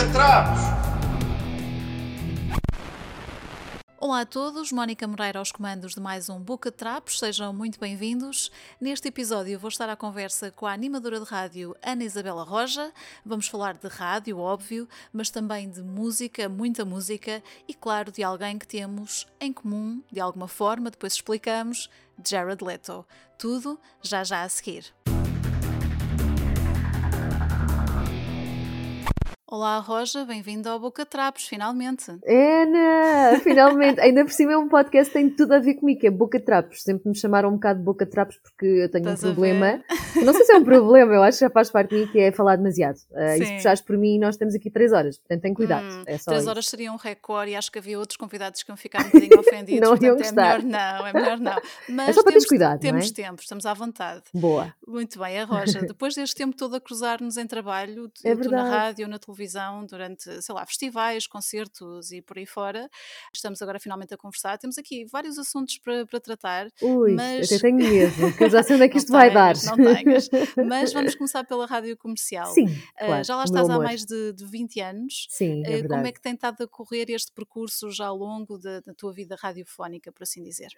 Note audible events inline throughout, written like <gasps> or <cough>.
Bucatrapos! Olá a todos, Mónica Moreira aos comandos de mais um Boca Trapos, sejam muito bem-vindos. Neste episódio vou estar à conversa com a animadora de rádio Ana Isabela Roja. Vamos falar de rádio, óbvio, mas também de música, muita música e, claro, de alguém que temos em comum, de alguma forma, depois explicamos, Jared Leto. Tudo já já a seguir. Olá, Roja, bem-vindo ao Boca Trapos, finalmente. Ana, <laughs> finalmente. Ainda por cima é um podcast que tem tudo a ver comigo, que é Boca Trapos. Sempre me chamaram um bocado de Boca Trapos porque eu tenho Estás um problema. Não sei se é um problema, eu acho que já faz parte de mim, que é falar demasiado. Uh, e se puxares por mim, nós temos aqui três horas, portanto tem cuidado. Hum, é três isso. horas seria um recorde e acho que havia outros convidados que iam ficar um bocadinho <laughs> ofendidos. Não iam é melhor não, é melhor não. Mas <laughs> É só para temos, cuidado, não temos é? tempo, estamos à vontade. Boa. Muito bem, a Roja, depois deste tempo todo a cruzar-nos em trabalho, É tu na rádio, na televisão, durante, sei lá, festivais, concertos e por aí fora, estamos agora finalmente a conversar. Temos aqui vários assuntos para, para tratar. Ui, Mas- até tenho medo, que eu já sei onde é que <laughs> isto vai dar. tenhas, Não tenhas. Mas vamos <laughs> começar pela rádio comercial. Sim, Ah, claro. já lá estás há mais de, de 20 anos. Sim, é verdade. Como é que tem estado a correr este percurso já ao longo da, da tua vida radiofónica, por assim dizer?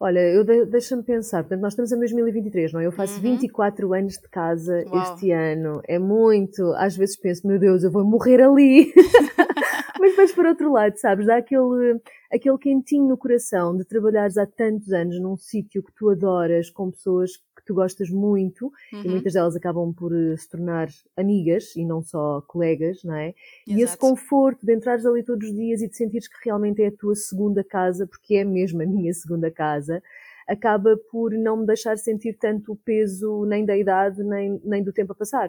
Olha, eu de- deixa-me pensar. Portanto, nós estamos em 2023, não é? Eu faço Uhum. 24 anos de casa Uau. este ano. É muito. Às vezes penso, meu Deus, eu vou morrer ali. <laughs> Mas depois, por outro lado, sabes, dá aquele, aquele quentinho no coração de trabalhares há tantos anos num sítio que tu adoras, com pessoas que tu gostas muito, e Uhum, muitas delas acabam por eh, se tornar amigas e não só colegas, não é? E esse exato. conforto de entrares ali todos os dias e de sentires que realmente é a tua segunda casa, porque é mesmo a minha segunda casa, acaba por não me deixar sentir tanto o peso nem da idade, nem, nem do tempo a passar.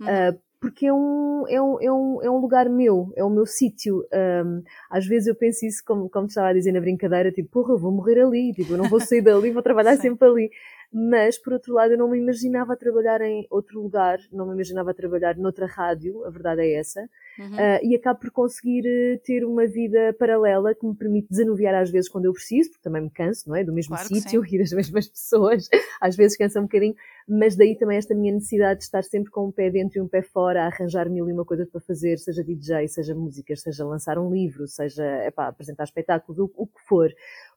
Uhum. Ah, porque é um, é, um, é, um, é um lugar meu, é o meu sítio. Ahm, às vezes eu penso isso, como, como te estava a dizer na brincadeira, tipo, porra, eu vou morrer ali, tipo, eu não vou sair dali, vou trabalhar sempre ali. Mas, por outro lado, eu não me imaginava trabalhar em outro lugar, não me imaginava trabalhar noutra rádio, a verdade é essa. Uhum. Uh, e acabo por conseguir uh, ter uma vida paralela que me permite desanuviar às vezes quando eu preciso, porque também me canso, não é? Do mesmo Claro sítio <laughs> e das mesmas pessoas, às vezes cansa um bocadinho, mas daí também esta minha necessidade de estar sempre com um pé dentro e um pé fora, a arranjar mil e uma coisa para fazer, seja DJ, seja músicas, seja lançar um livro, seja epá, apresentar espetáculos, o, o que for.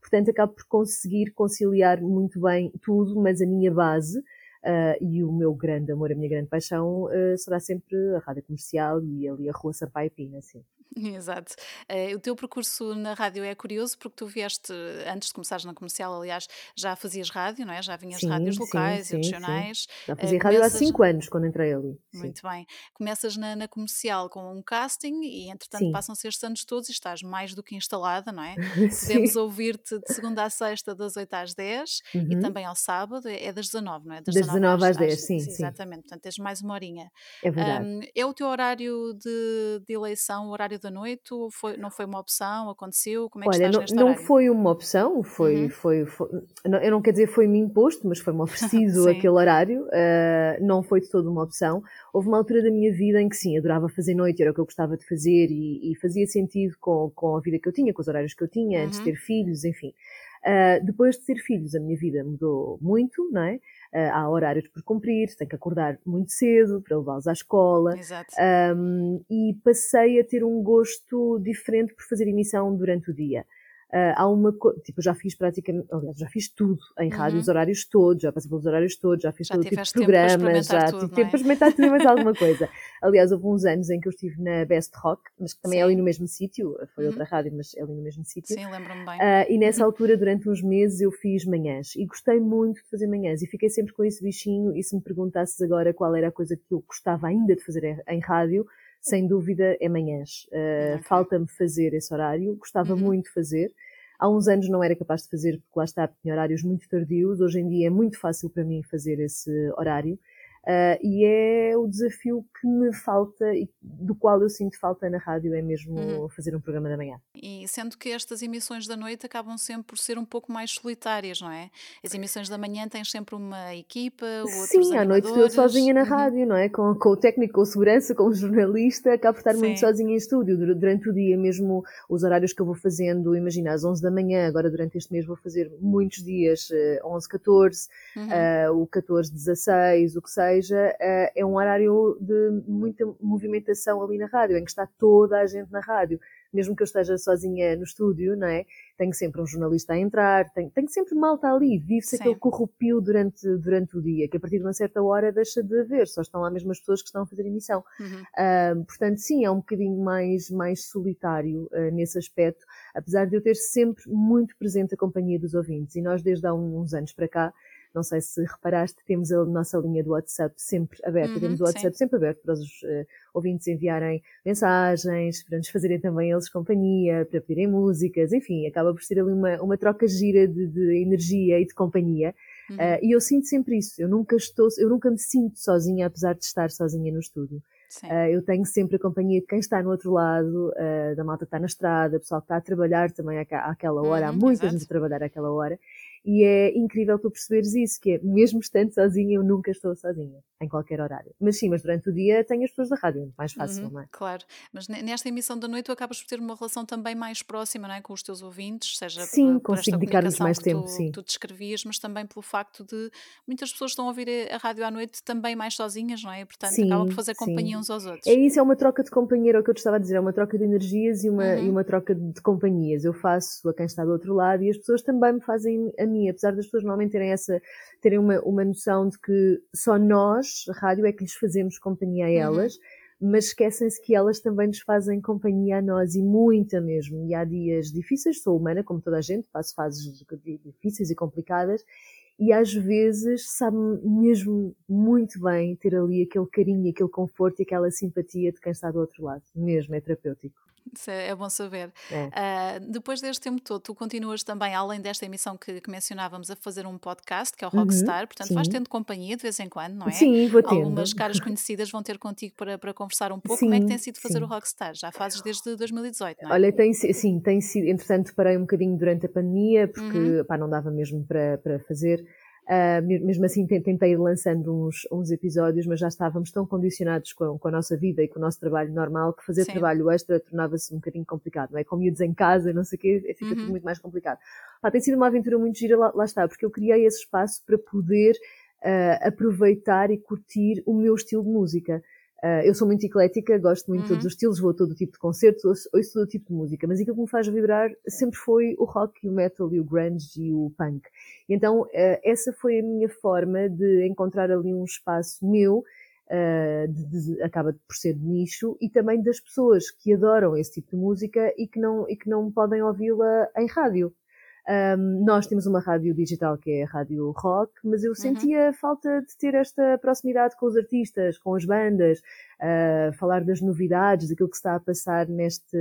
Portanto, acabo por conseguir conciliar muito bem tudo, mas a minha base Uh, e o meu grande amor, a minha grande paixão uh, será sempre a rádio comercial e ali a rua Sampaio Pina, assim. <laughs> Exato. Eh, o teu percurso na rádio é curioso porque tu vieste, antes de começares na comercial, aliás, já fazias rádio, não é? Já vinhas Sim, rádios locais sim, e sim. regionais. Já Eh, fazia rádio há começas- 5 anos quando entrei ali. Muito bem. Começas na, na comercial com um casting e, entretanto, passam-se estes anos todos e estás mais do que instalada, não é? <laughs> Podemos ouvir-te de segunda à sexta, das 8 às 10 e Uhum. também ao sábado, é é das 19, não é? Das 19 às 10, sim, sim. Exatamente, portanto tens mais uma horinha. É verdade. Ahm, é o teu horário de, de eleição, o horário da noite? Ou foi, não foi uma opção? Aconteceu? Como é que Olha, estás não, não horário? foi uma opção, foi, Uhum. foi, foi- não- eu não quero dizer foi-me imposto, mas foi-me <laughs> oferecido aquele horário, ah, não foi de toda uma opção. Houve uma altura da minha vida em que sim, adorava fazer noite, era o que eu gostava de fazer e, e fazia sentido com, com a vida que eu tinha, com os horários que eu tinha, antes de Uhum. ter filhos, enfim. Ah, depois de ter filhos, a minha vida mudou muito, não é? Ah, há horários por cumprir, tenho que acordar muito cedo para levá-los à escola. Exato. Um, e passei a ter um gosto diferente por fazer emissão durante o dia. Uh, há uma co- tipo, já fiz praticamente, aliás, já fiz tudo em rádio, Uhum. os horários todos, já passei pelos horários todos, já fiz Já todo tipo de programas, já tudo, tive tempo é? para experimentar tudo e mais alguma <laughs> coisa. Aliás, houve uns anos em que eu estive na Best Rock, mas que também é Sim. ali no mesmo sítio, foi Uhum. outra rádio, mas é ali no mesmo sítio. Sim, lembro-me bem. Ah, e nessa altura, durante uns meses, eu fiz manhãs e gostei muito de fazer manhãs e fiquei sempre com esse bichinho. E se me perguntasses agora qual era a coisa que eu gostava ainda de fazer em, rádio, sem dúvida é manhãs. Ok. Falta-me fazer esse horário, gostava Uhum. muito de fazer. Há uns anos não era capaz de fazer, porque lá está, tinha horários muito tardios. Hoje em dia é muito fácil para mim fazer esse horário. Ah, e é o desafio que me falta e do qual eu sinto falta na rádio, é mesmo Uhum. fazer um programa da manhã. E sendo que estas emissões da noite acabam sempre por ser um pouco mais solitárias, não é? As emissões da manhã tens sempre uma equipa, outros Sim, à noite estou eu sozinha na Uhum. rádio, não é? Com, com o técnico, com o segurança, com o jornalista, acabo por estar muito Sim. sozinha em estúdio dur- durante o dia, mesmo os horários que eu vou fazendo, imagina, às 11 da manhã, agora durante este mês vou fazer muitos dias, eh, 11, 14, Uhum. eh, o 14, 16, o que seja, seja, uh, é um horário de muita movimentação ali na rádio, em que está toda a gente na rádio. Mesmo que eu esteja sozinha no estúdio, não é? Tenho sempre um jornalista a entrar, tenho, tenho sempre malta ali, vive-se aquele corrupio durante, durante o dia, que a partir de uma certa hora deixa de haver, só estão lá mesmo as pessoas que estão a fazer emissão. Uhum. Uh, portanto, sim, é um bocadinho mais, mais solitário uh, nesse aspecto, apesar de eu ter sempre muito presente a companhia dos ouvintes. E nós, desde há uns anos para cá, não sei se reparaste, temos a nossa linha do WhatsApp sempre aberta, uhum, temos o WhatsApp sim. sempre aberto para os uh, ouvintes enviarem mensagens, para nos fazerem também eles companhia, para pedirem músicas, enfim, acaba por ser ali uma, uma troca gira de, de energia e de companhia. Uhum. Uh, e eu sinto sempre isso, eu nunca estou, eu nunca me sinto sozinha, apesar de estar sozinha no estúdio. Uh, eu tenho sempre a companhia de quem está no outro lado, uh, da malta que está na estrada, pessoal que está a trabalhar também àquela hora, uhum, há muita exato. gente a trabalhar àquela hora, e é incrível tu perceberes isso, que é, mesmo estando sozinha, eu nunca estou sozinha, em qualquer horário. Mas sim, mas durante o dia tenho as pessoas da rádio, é mais fácil, uhum, não é? Claro, mas nesta emissão da noite tu acabas por ter uma relação também mais próxima, não é? Com os teus ouvintes, seja sim, por, consigo dedicar-nos mais tempo, tu, sim. tu descrevias, mas também pelo facto de muitas pessoas estão a ouvir a rádio à noite também mais sozinhas, não é? E, portanto, sim, acaba por fazer companhia sim. uns aos outros. É isso, é uma troca de companhia, é o que eu te estava a dizer, é uma troca de energias e uma, uhum. e uma troca de companhias. Eu faço a quem está do outro lado e as pessoas também me fazem a apesar das pessoas normalmente terem essa terem uma, uma noção de que só nós, a rádio, é que lhes fazemos companhia a uhum. elas, uhum. mas esquecem-se que elas também nos fazem companhia a nós e muita mesmo. E há dias difíceis, sou humana, como toda a gente, passo fases difíceis e complicadas, e às vezes sabe mesmo muito bem ter ali aquele carinho, aquele conforto e aquela simpatia de quem está do outro lado. Mesmo, é terapêutico. Isso é, é bom saber. É. Uh, depois deste tempo todo, tu continuas também, além desta emissão que, que mencionávamos, a fazer um podcast, que é o Rockstar. Uhum, Portanto, sim. vais tendo companhia de vez em quando, não é? Sim, vou tendo. Algumas caras <laughs> conhecidas vão ter contigo para, para conversar um pouco. Sim, Como é que tem sido fazer sim. o Rockstar? Já fazes desde 2018, não é? Olha, tem, sim, tem sido. Entretanto, parei um bocadinho durante a pandemia, porque uhum. pá, não dava mesmo para, para fazer. Uh, mesmo assim tentei ir lançando uns, uns episódios, mas já estávamos tão condicionados com, com, a nossa vida e com o nosso trabalho normal que fazer Sim. trabalho extra tornava-se um bocadinho complicado, não é? Com miúdos em casa, não sei o quê, fica uhum. tudo muito mais complicado. Ah, tem sido uma aventura muito gira, lá, lá, está, porque eu criei esse espaço para poder uh, aproveitar e curtir o meu estilo de música. Uh, eu sou muito eclética, gosto muito uhum. de todos uhum. os estilos, vou a todo tipo de concertos, ouço, ouço todo tipo de música, mas aquilo que me faz vibrar sempre foi o rock, o metal, e o grunge e o punk. E então, uh, essa foi a minha forma de encontrar ali um espaço meu, uh, de, de, acaba por ser de nicho, e também das pessoas que adoram esse tipo de música e que não, e que não podem ouvi-la em rádio. Um, nós temos uma rádio digital que é a Rádio Rock, mas eu uhum. sentia falta de ter esta proximidade com os artistas, com as bandas, uh, falar das novidades, daquilo que está a passar neste,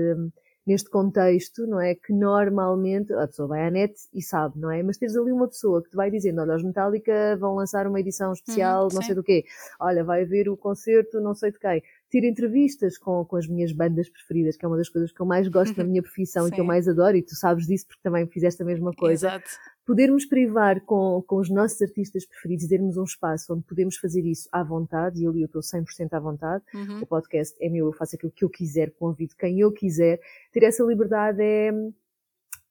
neste contexto, não é? Que normalmente a pessoa vai à net e sabe, não é? Mas teres ali uma pessoa que te vai dizendo, olha, os Metallica vão lançar uma edição especial, uhum, não sei do quê, olha, vai haver o concerto, não sei de quem ter entrevistas com, com as minhas bandas preferidas, que é uma das coisas que eu mais gosto na minha profissão e que eu mais adoro, e tu sabes disso porque também fizeste a mesma coisa. Exato. Podermos privar com, com os nossos artistas preferidos e termos um espaço onde podemos fazer isso à vontade, e ali eu estou 100% à vontade, uhum. o podcast é meu, eu faço aquilo que eu quiser, convido quem eu quiser, ter essa liberdade é,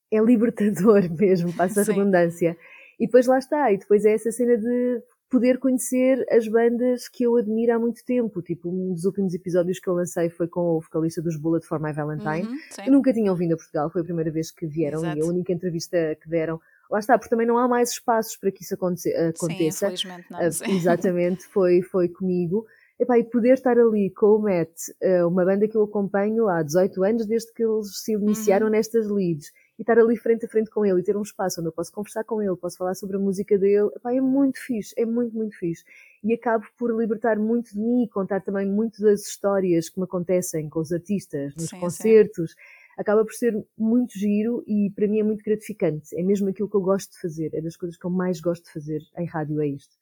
é libertador <laughs> mesmo, passa a redundância. E depois lá está, e depois é essa cena de poder conhecer as bandas que eu admiro há muito tempo. Tipo, um dos últimos episódios que eu lancei foi com o vocalista dos Bullet for My Valentine, uhum, que nunca tinham vindo a Portugal, foi a primeira vez que vieram Exato. e a única entrevista que deram. Lá está, porque também não há mais espaços para que isso aconteça. Sim, infelizmente não. Uh, exatamente, foi, foi comigo. Epá, e poder estar ali com o Matt, uh, uma banda que eu acompanho há 18 anos, desde que eles se iniciaram uhum. nestas leads, e estar ali frente a frente com ele e ter um espaço onde eu posso conversar com ele, posso falar sobre a música dele, epá, é muito fixe, é muito, muito fixe. E acabo por libertar muito de mim e contar também muito das histórias que me acontecem com os artistas, nos sim, concertos. Sim. Acaba por ser muito giro e para mim é muito gratificante. É mesmo aquilo que eu gosto de fazer, é das coisas que eu mais gosto de fazer em rádio, é isto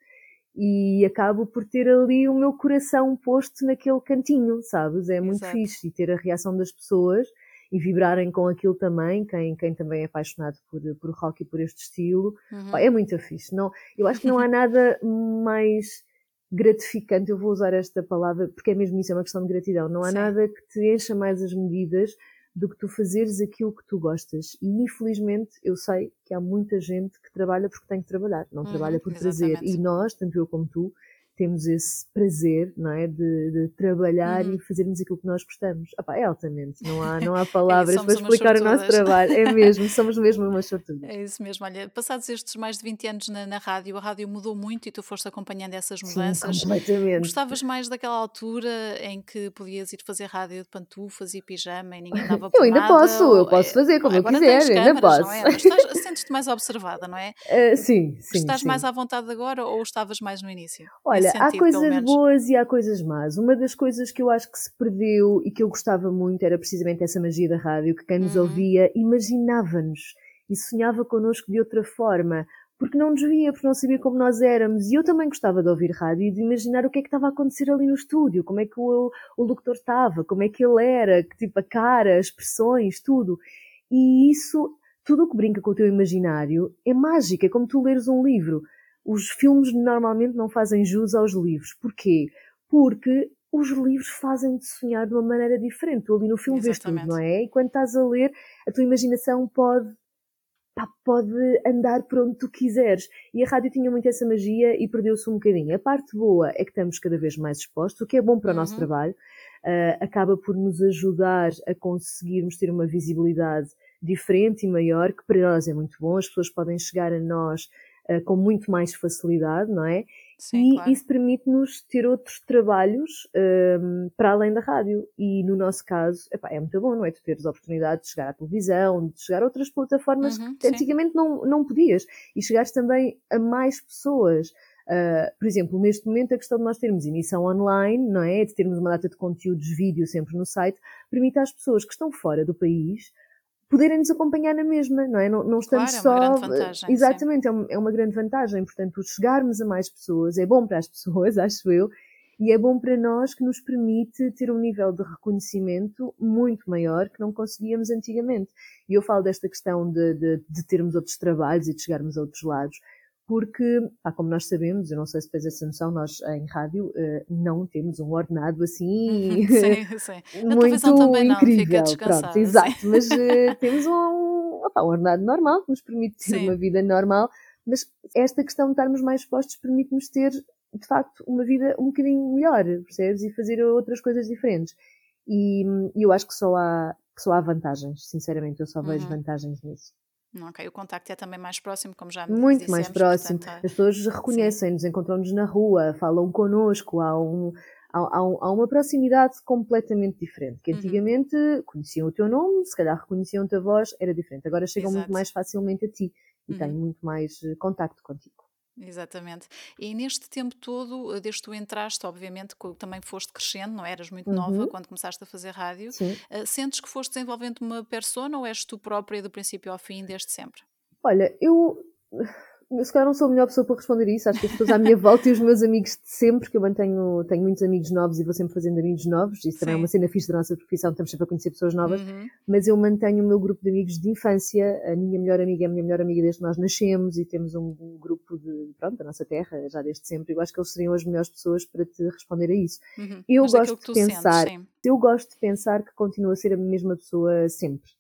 e acabo por ter ali o meu coração posto naquele cantinho, sabes? É muito Exato. fixe e ter a reação das pessoas e vibrarem com aquilo também, quem, quem também é apaixonado por, por rock e por este estilo, uhum. é muito fixe. Não, eu acho que não há <laughs> nada mais gratificante, eu vou usar esta palavra porque é mesmo isso, é uma questão de gratidão. Não há Sim. nada que te encha mais as medidas do que tu fazeres aquilo que tu gostas. E infelizmente eu sei que há muita gente que trabalha porque tem que trabalhar, não uhum, trabalha por prazer. E nós, tanto eu como tu, temos esse prazer, não é? De, de trabalhar uhum. e fazermos aquilo que nós gostamos. Epá, é altamente, não há, não há <laughs> palavras é, para explicar o nosso trabalho. É <laughs> mesmo, somos mesmo uma sortudas. É isso mesmo, olha, passados estes mais de 20 anos na, na rádio, a rádio mudou muito e tu foste acompanhando essas mudanças. Sim, completamente. Gostavas mais daquela altura em que podias ir fazer rádio de pantufas e pijama e ninguém dava por <laughs> Eu ainda nada, posso, eu posso fazer como eu quiser, ainda posso. Não é? Mas estás, sentes-te mais observada, não é? Uh, sim, sim. Estás sim. mais à vontade agora ou estavas mais no início? Olha, sentido, há coisas boas e há coisas más. Uma das coisas que eu acho que se perdeu e que eu gostava muito era precisamente essa magia da rádio, que quem nos uhum. ouvia imaginava-nos e sonhava connosco de outra forma porque não nos via, porque não sabia como nós éramos. E eu também gostava de ouvir rádio e de imaginar o que é que estava a acontecer ali no estúdio, como é que o, o locutor estava, como é que ele era, que tipo a cara, as expressões, tudo. E isso, tudo o que brinca com o teu imaginário, é mágico, é como tu leres um livro. Os filmes normalmente não fazem jus aos livros. Porquê? Porque os livros fazem-te sonhar de uma maneira diferente. Tu ali no filme vês tudo, não é? E quando estás a ler, a tua imaginação pode pá, pode andar por onde tu quiseres. E a rádio tinha muito essa magia e perdeu-se um bocadinho. A parte boa é que estamos cada vez mais expostos, o que é bom para o nosso uhum. trabalho. Uh, acaba por nos ajudar a conseguirmos ter uma visibilidade diferente e maior, que para nós é muito bom. As pessoas podem chegar a nós uh, com muito mais facilidade, não é? Sim, e claro. isso permite-nos ter outros trabalhos um, para além da rádio. E no nosso caso, epá, é muito bom, não é? Tu teres a oportunidade de chegar à televisão, de chegar a outras plataformas uhum, que antigamente não, não podias. E chegares também a mais pessoas. Uh, por exemplo, neste momento, a questão de nós termos emissão online, não é? De termos uma data de conteúdos vídeo sempre no site, permite às pessoas que estão fora do país poderem nos acompanhar na mesma, não é? Não, não estamos claro, só. É uma grande vantagem, exatamente, é uma, é uma, grande vantagem. Portanto, chegarmos a mais pessoas é bom para as <laughs> pessoas, acho eu, e é bom para nós que nos permite ter um nível de reconhecimento muito maior que não conseguíamos antigamente. E eu falo desta questão de, de, de termos outros trabalhos e de chegarmos a outros lados porque, pá, como nós sabemos, eu não sei se tens essa noção, nós em rádio uh, não temos um ordenado assim <laughs> sim, <laughs> sim. muito também não, incrível. Pronto, exato, mas uh, <laughs> temos um, opa, um ordenado normal que nos permite ter sim. uma vida normal, mas esta questão de estarmos mais expostos permite-nos ter, de facto, uma vida um bocadinho melhor, percebes? E fazer outras coisas diferentes. E, e eu acho que só há, que só há vantagens, sinceramente, eu só vejo uhum. vantagens nisso. Ok, o contacto é também mais próximo, como já Muito dissemos, mais próximo. Portanto, As pessoas reconhecem-nos, encontram-nos na rua, falam connosco, há, um, há, há, uma proximidade completamente diferente. Que uhum. antigamente uhum. conheciam o teu nome, se calhar reconheciam-te a voz, era diferente. Agora chegam Exato. muito mais facilmente a ti e uhum. têm muito mais eh, contacto contigo. Exatamente. E neste tempo todo, eh, desde que tu entraste, obviamente, também foste crescendo, não é? eras muito nova Uhum. quando começaste a fazer rádio. Sim. Uh, sentes que foste desenvolvendo uma persona ou és tu própria do princípio ao fim, desde sempre? Olha, eu eu se calhar não sou a melhor pessoa para responder isso. Acho que as pessoas à minha volta e os meus amigos de sempre, que eu mantenho, tenho muitos amigos novos e vou sempre fazendo amigos novos. Isso também é Sim. uma cena fixe da nossa profissão, estamos sempre a conhecer pessoas novas. Uhum. Mas eu mantenho o meu grupo de amigos de infância. A minha melhor amiga é a minha melhor amiga desde que nós nascemos e temos um, um grupo de, pronto, da nossa terra, já desde sempre. Eu acho que eles seriam as melhores pessoas para te responder a isso. Uhum. Eu Mas gosto de pensar, sentes, sim. eu gosto de pensar que continuo a ser a mesma pessoa sempre.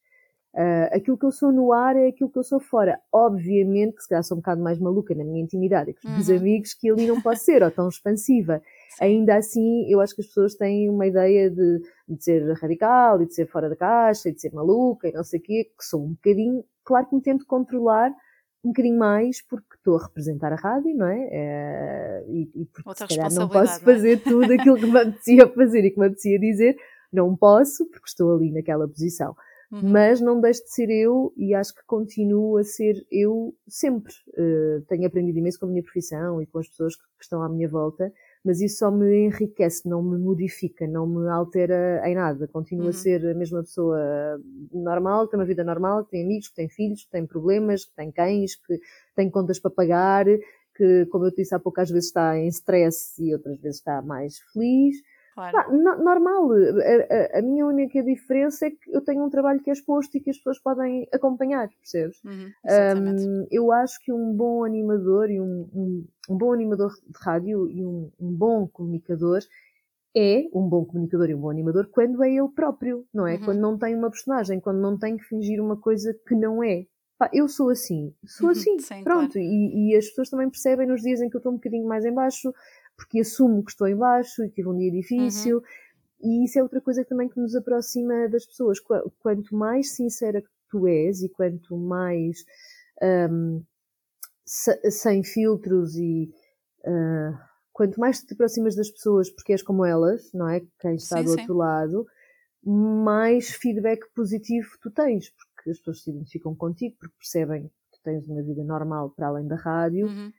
Uh, aquilo que eu sou no ar é aquilo que eu sou fora. Obviamente que se calhar sou um bocado mais maluca na minha intimidade e com os meus Uhum. amigos que ali não posso ser, ou tão expansiva. Ainda assim, eu acho que as pessoas têm uma ideia de, de ser radical e de ser fora da caixa e de ser maluca e não sei o quê, que sou um bocadinho, claro que me tento controlar um bocadinho mais porque estou a representar a rádio, não é? Eh, e, e porque Outra se calhar não posso não é? fazer tudo aquilo que me apetecia fazer e que me apetecia dizer, não posso porque estou ali naquela posição Uhum. mas não deixo de ser eu e acho que continuo a ser eu sempre. Uh, tenho aprendido imenso com a minha profissão e com as pessoas que, que estão à minha volta, mas isso só me enriquece, não me modifica, não me altera em nada. Continuo Uhum. a ser a mesma pessoa normal, que tem uma vida normal, que tem amigos, que tem filhos, que tem problemas, que tem cães, que tem contas para pagar, que, como eu disse há pouco, às vezes está em stress e outras vezes está mais feliz. Claro. Normal. A, a- a minha única diferença é que eu tenho um trabalho que é exposto e que as pessoas podem acompanhar, percebes? Uhum. Hum, eu acho que um bom animador e um, um, um bom animador de rádio e um, um bom comunicador é um bom comunicador e um bom animador quando é ele próprio, não é? Uhum. Quando não tem uma personagem, quando não tem que fingir uma coisa que não é. Eu sou assim, sou Uhum, assim, sim, pronto. E, e as pessoas também percebem nos dias em que eu estou um bocadinho mais em baixo, porque assumo que estou em baixo e tive um dia difícil. Uhum. E isso é outra coisa também que nos aproxima das pessoas. Quanto mais sincera tu és e quanto mais um, sem filtros e uh, quanto mais te aproximas das pessoas porque és como elas, não é? Quem está sim, do outro sim. lado, mais feedback positivo tu tens, porque as pessoas se identificam contigo, porque percebem que tu tens uma vida normal para além da rádio. Uhum.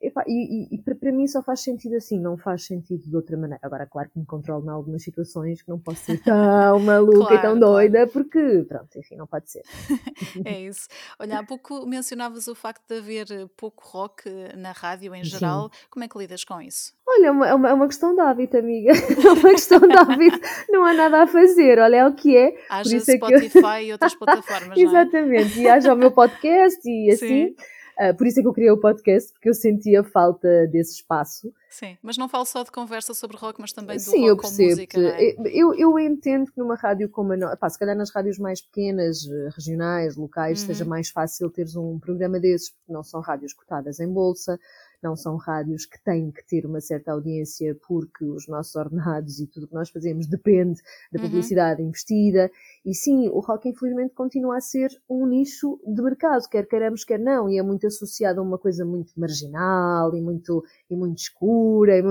Epá, e, e, e para, mim só faz sentido assim, não faz sentido de outra maneira. Agora, claro que me controlo em algumas situações que não posso ser tão <laughs> maluca claro, e tão doida, claro. porque, pronto, enfim, não pode ser. <laughs> é isso. Olha, há pouco mencionavas o facto de haver pouco rock na rádio em geral. Sim. Como é que lidas com isso? Olha, é uma, é uma, é questão de hábito, amiga. <laughs> É uma questão de hábito. Não há nada a fazer. Olha, é o que é. Haja Spotify é que... e outras plataformas. Exatamente. E haja o meu podcast e assim. Sim Uh, por isso é que eu criei o podcast, porque eu sentia falta desse espaço. Sim, mas não falo só de conversa sobre rock, mas também do Sim, rock com música. É? Eu, eu entendo que numa rádio como a nossa, se calhar nas rádios mais pequenas, eh, regionais, locais, uhum. seja mais fácil teres um programa desses, porque não são rádios cotadas em bolsa, não são rádios que têm que ter uma certa audiência porque os nossos ordenados e tudo o que nós fazemos depende da uhum. publicidade uhum. investida. E sim, o rock infelizmente continua a ser um nicho de mercado, quer queiramos, quer não, e é muito associado a uma coisa muito marginal e muito, e muito escura. E.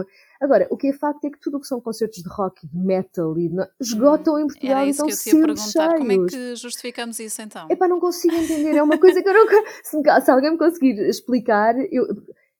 Agora, o que é facto é que tudo o que são concertos de rock e de metal e de... esgotam hum, em Portugal Era isso então que eu perguntar. Cheios. Como é que justificamos isso então? Epá, não consigo entender. É uma coisa que eu não. Se, se alguém me conseguir explicar, eu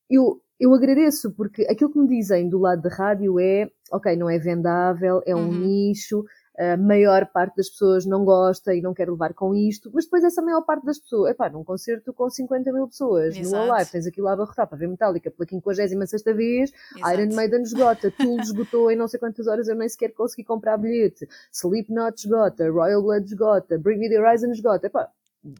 eu, eu agradeço, porque aquilo que me dizem do lado da rádio é, ok, não é vendável, é um uhum. nicho, a maior parte das pessoas não gosta e não quer levar com isto, mas depois essa maior parte das pessoas, epá, num concerto com 50 mil pessoas, Exato. no live, tens aquilo a abarrotar para ver Metallica pela 56 vez, Exato. Iron Maiden esgota, Tool esgotou em não sei quantas horas, eu nem sequer consegui comprar bilhete, Slipknot esgota, Royal Blood esgota, Bring Me The Horizon esgota, epá,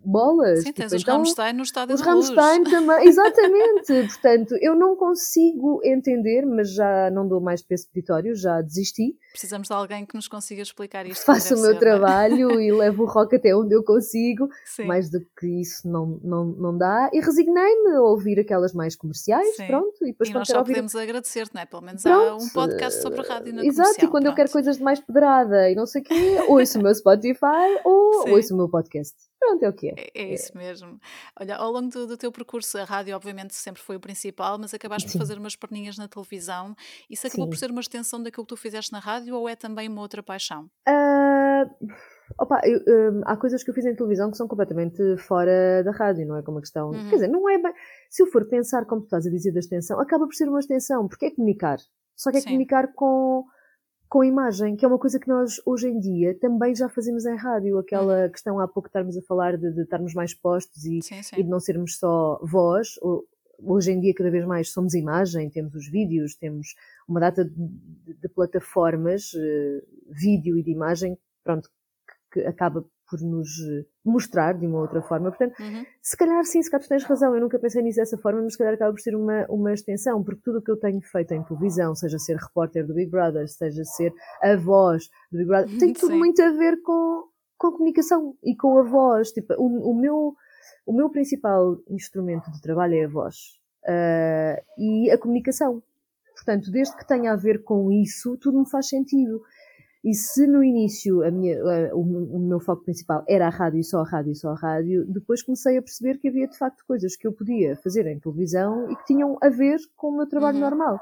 bolas. Sim, tipo, tens os então, Rammstein no estádio Os Rammstein também, <laughs> exatamente. Portanto, eu não consigo entender, mas já não dou mais para esse peditório, já desisti. Precisamos de alguém que nos consiga explicar isto. Faço o meu ser, é? trabalho e <laughs> levo o rock até onde eu consigo. Sim. Mais do que isso não, não, não dá. E resignei-me a ouvir aquelas mais comerciais, Sim. pronto. E, depois e nós só ouvir... podemos agradecer, não é? Pelo menos pronto. há um podcast sobre a rádio na Exato, e quando pronto. eu quero coisas de mais pedrada e não sei o quê, ouço o meu Spotify ou Sim. ouço o meu podcast. Pronto, é o que é. É, é isso mesmo. Olha, ao longo do, do, teu percurso, a rádio obviamente sempre foi o principal, mas acabaste Sim. por fazer umas perninhas na televisão. Isso acabou Sim. por ser uma extensão daquilo que tu fizeste na rádio ou é também uma outra paixão? Uh, opa, eu, um, há coisas que eu fiz em televisão que são completamente fora da rádio, não é como uma questão. Uhum. Quer dizer, não é bem. Se eu for pensar como tu estás a dizer da extensão, acaba por ser uma extensão, porque é comunicar. Só que é Sim. comunicar com com imagem, que é uma coisa que nós hoje em dia também já fazemos em rádio. Aquela uhum. questão há pouco estarmos a falar de, de estarmos mais postos e, sim, sim. e, de não sermos só voz. Hoje em dia, cada vez mais somos imagem, temos os vídeos, temos uma data de, de, plataformas, uh, vídeo e de imagem, pronto, que acaba por nos eh, mostrar de uma outra forma. Portanto, uhum. se calhar sim, se calhar tu tens razão, eu nunca pensei nisso dessa forma, mas se calhar acaba por ser uma, uma extensão, porque tudo o que eu tenho feito em televisão, seja ser repórter do Big Brother, seja ser a voz do Big Brother, tem tudo sim. muito a ver com, com a comunicação e com a voz. Tipo, o, o, meu, o meu principal instrumento de trabalho é a voz uh, e a comunicação. Portanto, desde que tenha a ver com isso, tudo me faz sentido. E se no início a minha, a, o, o, meu foco principal era a rádio e só a rádio e só a rádio, depois comecei a perceber que havia de facto coisas que eu podia fazer em televisão e que tinham a ver com o meu trabalho uhum. normal.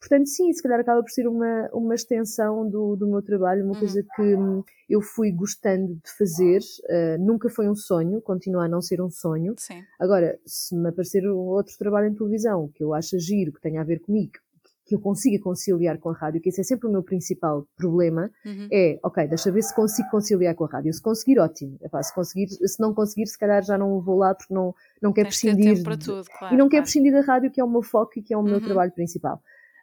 Portanto, sim, se calhar acaba por ser uma, uma extensão do, do meu trabalho, uma uhum. coisa que hum, eu fui gostando de fazer. Uh, nunca foi um sonho, continua a não ser um sonho. Sim. Agora, se me aparecer outro trabalho em televisão que eu acho giro, que tenha a ver comigo, que eu consiga conciliar com a rádio, que esse é sempre o meu principal problema, uhum. é, ok, deixa ver se consigo conciliar com a rádio. Se conseguir, ótimo. Epá, se, conseguir, se não conseguir, se calhar já não vou lá porque não, não quer prescindir. Tudo, claro, e não claro. quer prescindir da rádio, que é o meu foco e que é o meu uhum. trabalho principal.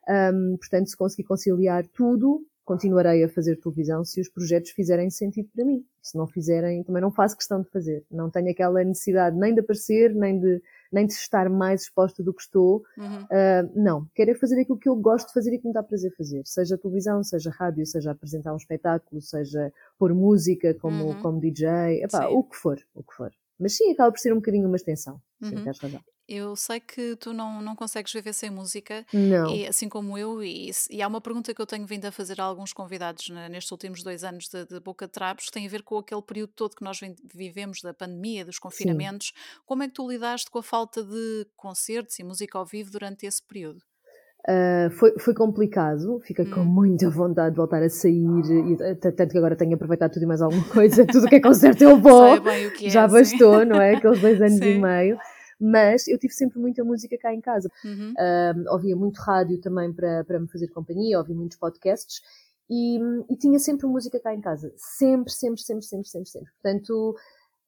Um, portanto, se conseguir conciliar tudo, continuarei a fazer televisão se os projetos fizerem sentido para mim. Se não fizerem, também não faço questão de fazer. Não tenho aquela necessidade nem de aparecer, nem de nem de estar mais exposta do que estou. Uhum. Uh, não, quero é fazer aquilo que eu gosto de fazer e que me dá prazer fazer. Seja televisão, seja rádio, seja apresentar um espetáculo, seja pôr música como, uhum. como DJ, epá, o que for, o que for. Mas sim, acaba por ser um bocadinho uma extensão. Uhum. Sim, tens razão. Eu sei que tu não, não consegues viver sem música, Não. e assim como eu, e, se- e há uma pergunta que eu tenho vindo a fazer a alguns convidados ne- nestes últimos dois anos de, de Boca de Trapos, que tem a ver com aquele período todo que nós vivemos da pandemia, dos Sim. confinamentos. Como é que tu lidaste com a falta de concertos e música ao vivo durante esse período? Uh, foi, foi complicado, fiquei com Hum, muita vontade de voltar a sair, e, t- tanto que agora tenho aproveitado tudo e mais alguma coisa, <laughs> tudo que é concerto eu <laughs> vou, sei bem o que já é, sim. bastou, não é? Aqueles dois <laughs> anos e Sim. meio. Mas eu tive sempre muita música cá em casa. Uhum, Um, ouvia muito rádio também para, para me fazer companhia, ouvia muitos podcasts e, e tinha sempre música cá em casa. Sempre, sempre, sempre, sempre, sempre, sempre. Portanto,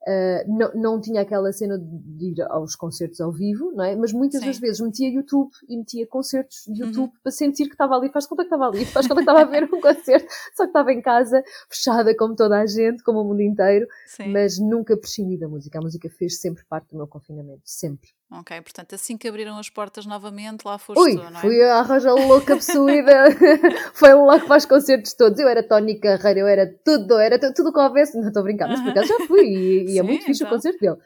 uh, não, não tinha aquela cena de ir aos concertos ao vivo, não é? Mas muitas das Sim. vezes metia YouTube e metia concertos de Uhum. YouTube para sentir que estava ali. Faz conta que estava ali, faz conta que estava a ver um <laughs> concerto, só que estava em casa, fechada como toda a gente, como o mundo inteiro, Sim. mas nunca prescindi da música. A música fez sempre parte do meu confinamento, sempre. Ok, portanto, assim que abriram as portas novamente, lá foste Ui, tu, não é? fui a arroja louca possuída. <laughs> Foi logo para os concertos todos. Eu era Tony Carreira, eu era tudo, era tu- tudo o que houvesse. Não estou a brincar, mas por acaso já fui e, e é <laughs> Sim, muito fixe o então. concerto dele.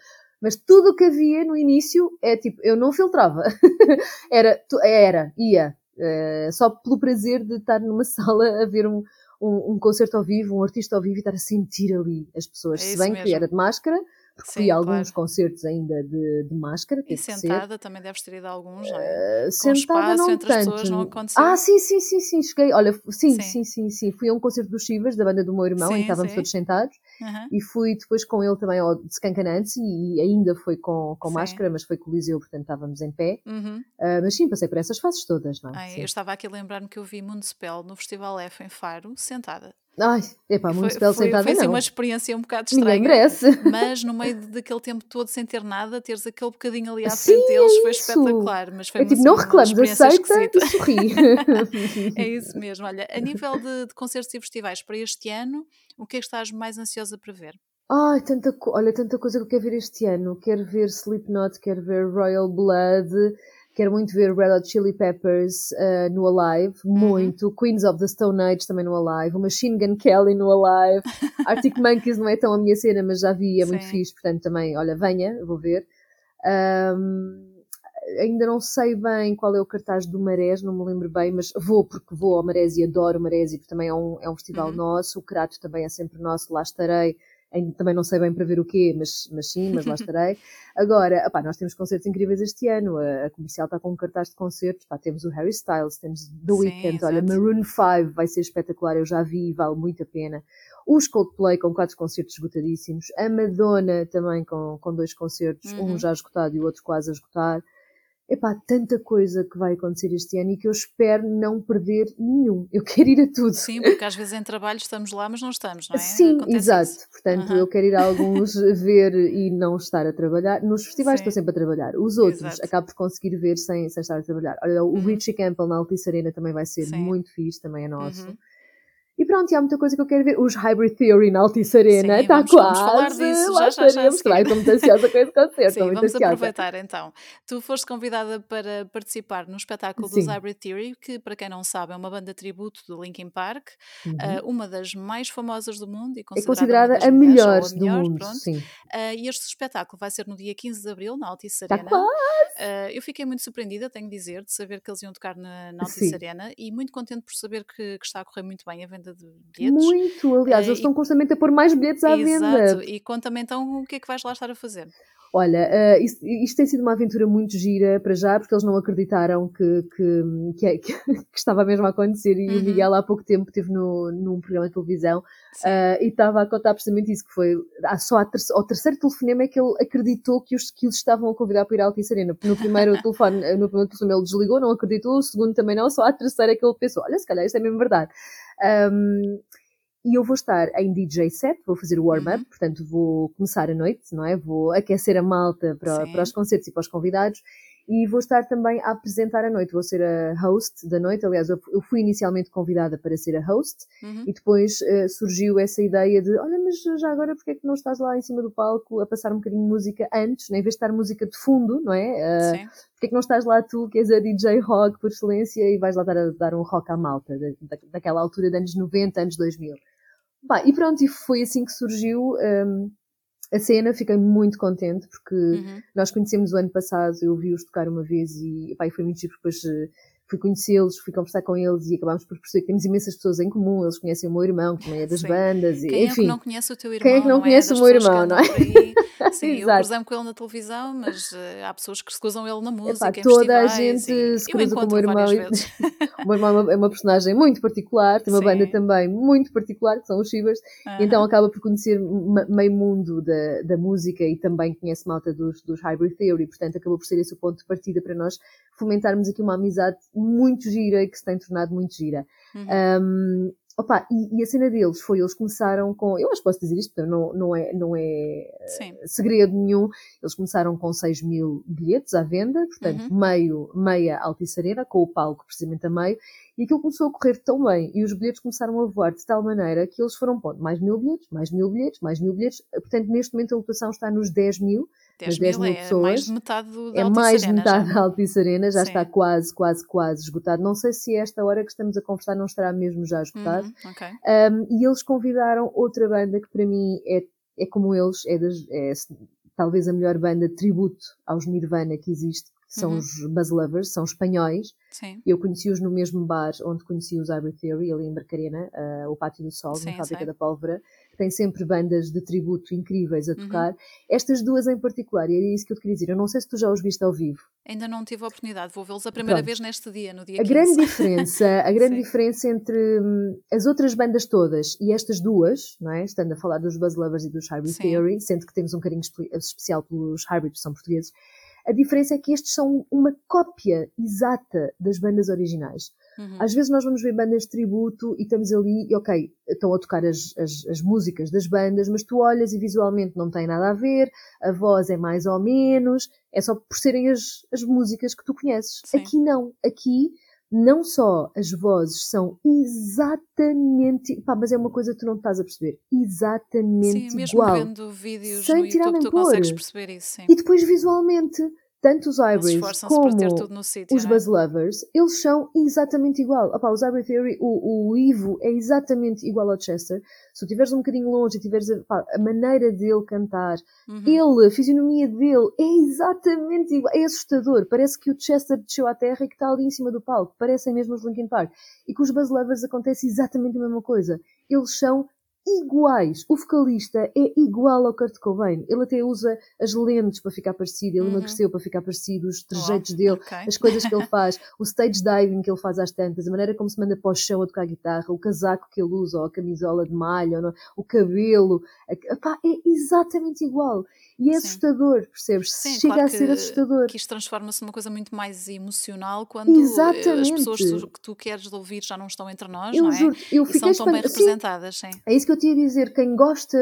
Mas tudo o que havia no início é tipo, eu não filtrava. <laughs> era, era, ia. eh, só pelo prazer de estar numa sala a ver um, um, um concerto ao vivo, um artista ao vivo e estar a sentir ali as pessoas. É Se bem que mesmo. era de máscara, fui Sim, a alguns claro. concertos ainda de, de máscara, E sentada também deves ter ido a alguns, não é? Uh, Com sentada espaço não entre as pessoas tanto. não aconteceu? Ah, sim, sim, sim, sim, cheguei. Olha, sim, Sim. sim, sim, sim. Fui a um concerto dos Chivas, da banda do meu irmão, em que Sim, estávamos sim. todos sentados, Aham. e fui depois com ele também ao de Scancanantes, e ainda foi com, com Sim. máscara, mas foi coliseu, portanto estávamos em pé. Uhum. Uh, mas sim, passei por essas fases todas, não é? Ai, Sim. eu estava aqui a lembrar-me que eu vi Municipal no Festival F em Faro, sentada. Ai, epá, muito foi, spell foi, sentada foi assim uma experiência um bocado Ninguém estranha, merece. <laughs> mas no meio daquele tempo todo sem ter nada, teres aquele bocadinho ali à Sim, frente deles foi isso. espetacular, mas foi É tipo, assim, não reclames, aceita esquisita. e sorri. <laughs> É isso mesmo. Olha, a nível de, de concertos e festivais para este ano, o que é que estás mais ansiosa para ver? Ai, tanta, olha, tanta coisa que eu quero ver este ano. Quero ver Slipknot, quero ver Royal Blood, quero muito ver Red Hot Chili Peppers eh, no Alive, Uhum. muito. Queens of the Stone Age também no Alive, o Machine Gun Kelly no Alive. <laughs> Arctic Monkeys não é tão a minha cena, mas já vi, é muito Sim. fixe, portanto também, olha, venha, vou ver. Ahm, ainda não sei bem qual é o cartaz do Marés, não me lembro bem, mas vou porque vou ao Marés e adoro o Marés e porque também é um, é um festival Uhum. nosso. O Crato também é sempre nosso, lá estarei. Ainda também não sei bem para ver o quê, mas, mas sim, mas lá <laughs> estarei. Agora, opá, nós temos concertos incríveis este ano. A, a comercial está com um cartaz de concertos. Pá, temos o Harry Styles, temos The Sim, Weeknd, olha. Maroon 5 vai ser espetacular. Eu já vi, vale muito a pena. Os Coldplay com quatro concertos esgotadíssimos. A Madonna também com, com dois concertos, Uhum. um já esgotado e o outro quase a esgotar. Epá, tanta coisa que vai acontecer este ano e que eu espero não perder nenhum. Eu quero ir a tudo. Sim, porque às vezes em trabalho estamos lá, mas não estamos, não é? Sim, Acontece exato. isso. Portanto, Aham. eu quero ir a alguns <laughs> ver e não estar a trabalhar. Nos festivais Sim. estou sempre a trabalhar. Os outros Exato. acabo por conseguir ver sem, sem estar a trabalhar. Olha, o Uhum. Richie Campbell na Altice Arena também vai ser Sim. muito fixe, também é nosso. Uhum. E pronto, e há muita coisa que eu quero ver. Os Hybrid Theory na Altice Arena, Sim, está vamos- quase. vamos falar disso, já, já, já estou muito <laughs> ansiosa com esse concerto. Sim, vamos ansiosa. aproveitar então. Tu foste convidada para participar no espetáculo dos Sim. Hybrid Theory, que, para quem não sabe, é uma banda tributo do Linkin Park, Uhum. ah, uma das mais famosas do mundo e é considerada, considerada uma das a melhor do melhor, mundo. pronto. Sim. Ah, e este espetáculo vai ser no dia 15 de Abril, na Altice Está Arena. quase. Ah, eu fiquei muito surpreendida, tenho de dizer, de saber que eles iam tocar na, na Altice. Arena e muito contente por saber que, que está a correr muito bem a venda de bilhetes. Muito, aliás, Eh, eles e- estão constantemente a pôr mais bilhetes à venda. Exato, e conta-me então o que é que vais lá estar a fazer. Olha, eh, isto, isto tem sido uma aventura muito gira para já, porque eles não acreditaram que, que, que, é- que- <laughs> que estava mesmo a acontecer. E o Uhum. Miguel há pouco tempo esteve no, num programa de televisão eh, e estava a contar precisamente isso, que foi ah, só ao terceiro telefonema é que ele acreditou que os, que os estavam a convidar para ir à Altice Arena. No primeiro <laughs> telefone, no primeiro telefone ele desligou, não acreditou, o segundo também não, só à terceira é que ele pensou, olha, se calhar isto é mesmo verdade. Ahm, e eu vou estar em DJ set, vou fazer o warm-up, Uhum. portanto vou começar a noite, não é? Vou aquecer a malta para, Sim. para os concertos e para os convidados e vou estar também a apresentar a noite, vou ser a host da noite, aliás eu fui inicialmente convidada para ser a host Uhum. e depois eh, surgiu essa ideia de, olha, mas já agora porque é que não estás lá em cima do palco a passar um bocadinho de música antes, né? em vez de estar música de fundo, não é? Eh, Sim. porque é que não estás lá tu, que és a DJ rock por excelência e vais lá dar, dar um rock à malta, da, da- daquela altura de anos 90, anos 2000. Pá, e pronto, e foi assim que surgiu hum, a cena, fiquei muito contente porque uhum. nós conhecemos o ano passado, eu vi-os tocar uma vez e pá, foi muito giro, depois eh, fui conhecê-los, fui conversar com eles e acabámos por perceber que temos imensas pessoas em comum, eles conhecem o meu irmão, que também é das Sim. bandas, Quem enfim. é que não conhece o teu irmão? Quem é que não, não é? conhece é? o meu irmão, não é? Sim, eu cruzei-me com ele na televisão, mas uh, há pessoas que se cruzam ele na música, Epá, toda a gente e, se cruza com o meu irmão. <laughs> o meu irmão é uma, é uma, personagem muito particular, tem uma Sim. banda também muito particular, que são os e então acaba por conhecer meio mundo da, da música e também conhece malta dos, dos Hybrid Theory, portanto acabou por ser esse o ponto de partida para nós fomentarmos aqui uma amizade muito gira e que se tem tornado muito gira. Uhum. Um, Opa, e, e, a cena deles foi, eles começaram com, eu acho que posso dizer isto, não, não é, não é Sim. segredo nenhum, eles começaram com 6 mil bilhetes à venda, portanto, uhum. meio, meia Altice Arena, com o palco precisamente a meio, e aquilo começou a correr tão bem, e os bilhetes começaram a voar de tal maneira que eles foram pondo mais mil bilhetes, mais mil bilhetes, mais mil bilhetes, portanto, neste momento a lotação está nos 10 mil, 10 mil, 10 mil é pessoas. mais de metade do, da É mais de metade já. da Altice Arena, já Sim. está quase, quase, quase esgotado. Não sei se esta hora que estamos a conversar não estará mesmo já esgotado. Uhum, okay. um, e eles convidaram outra banda que para mim é, é como eles, é, das, é talvez a melhor banda de tributo aos Nirvana que existe, que são uhum. os Buzz Lovers, são espanhóis. Sim. Eu conheci-os no mesmo bar onde conheci os Hybrid Theory, ali em Barcarena, uh, o Pátio do Sol, Sim, na Fábrica sei. da Pólvora tem sempre bandas de tributo incríveis a uhum. tocar. Uhum. Estas duas em particular, e era isso que eu te queria dizer, eu não sei se tu já os viste ao vivo. Ainda não tive a oportunidade, vou vê-los a primeira Pronto. vez neste dia, no dia A 15. grande diferença, a <laughs> grande diferença entre hum, as outras bandas todas e estas duas, não é? estando a falar dos Buzz Lovers e dos Hybrid Sim. Theory, sendo que temos um carinho especial pelos Hybrid, que são portugueses, a diferença é que estes são uma cópia exata das bandas originais. Uhum. Às vezes nós vamos ver bandas de tributo e estamos ali, e ok, estão a tocar as, as, as, músicas das bandas, mas tu olhas e visualmente não tem nada a ver, a voz é mais ou menos, é só por serem as, as músicas que tu conheces. Sim. Aqui não, aqui não só as vozes são exatamente. Pá, mas é uma coisa que tu não estás a perceber. Exatamente sim, mesmo igual. vendo vídeos sem no tirar YouTube, tu pôr. consegues perceber isso. Sim. E depois visualmente tanto os Hybrids como sítio, os é? Buzz Lovers, eles são exatamente igual. Opa, os Hybrid Theory, o, o Ivo é exatamente igual ao Chester. Se tu estiveres um bocadinho longe e tiveres a, a maneira dele cantar, uhum. ele, a fisionomia dele é exatamente igual. É assustador. Parece que o Chester desceu à terra e que está ali em cima do palco. Parecem mesmo os Linkin Park. E com os Buzz Lovers acontece exatamente a mesma coisa. Eles são iguais. O vocalista é igual ao Kurt Cobain. Ele até usa as lentes para ficar parecido, ele uhum. emagreceu para ficar parecido, os trejeitos oh, dele, okay. as coisas que ele <laughs> faz, o stage diving que ele faz às tantas, a maneira como se manda para o chão a tocar a guitarra, o casaco que ele usa, ou a camisola de malha, ou o cabelo, é exatamente igual. E é Sim. assustador, percebes? Sim, Chega claro a ser assustador. Que isto transforma-se numa coisa muito mais emocional quando Exatamente. as pessoas que tu queres ouvir já não estão entre nós, eu não é? Juro, eu e são tão bem representadas. Sim. É isso que eu tinha a dizer. Quem gosta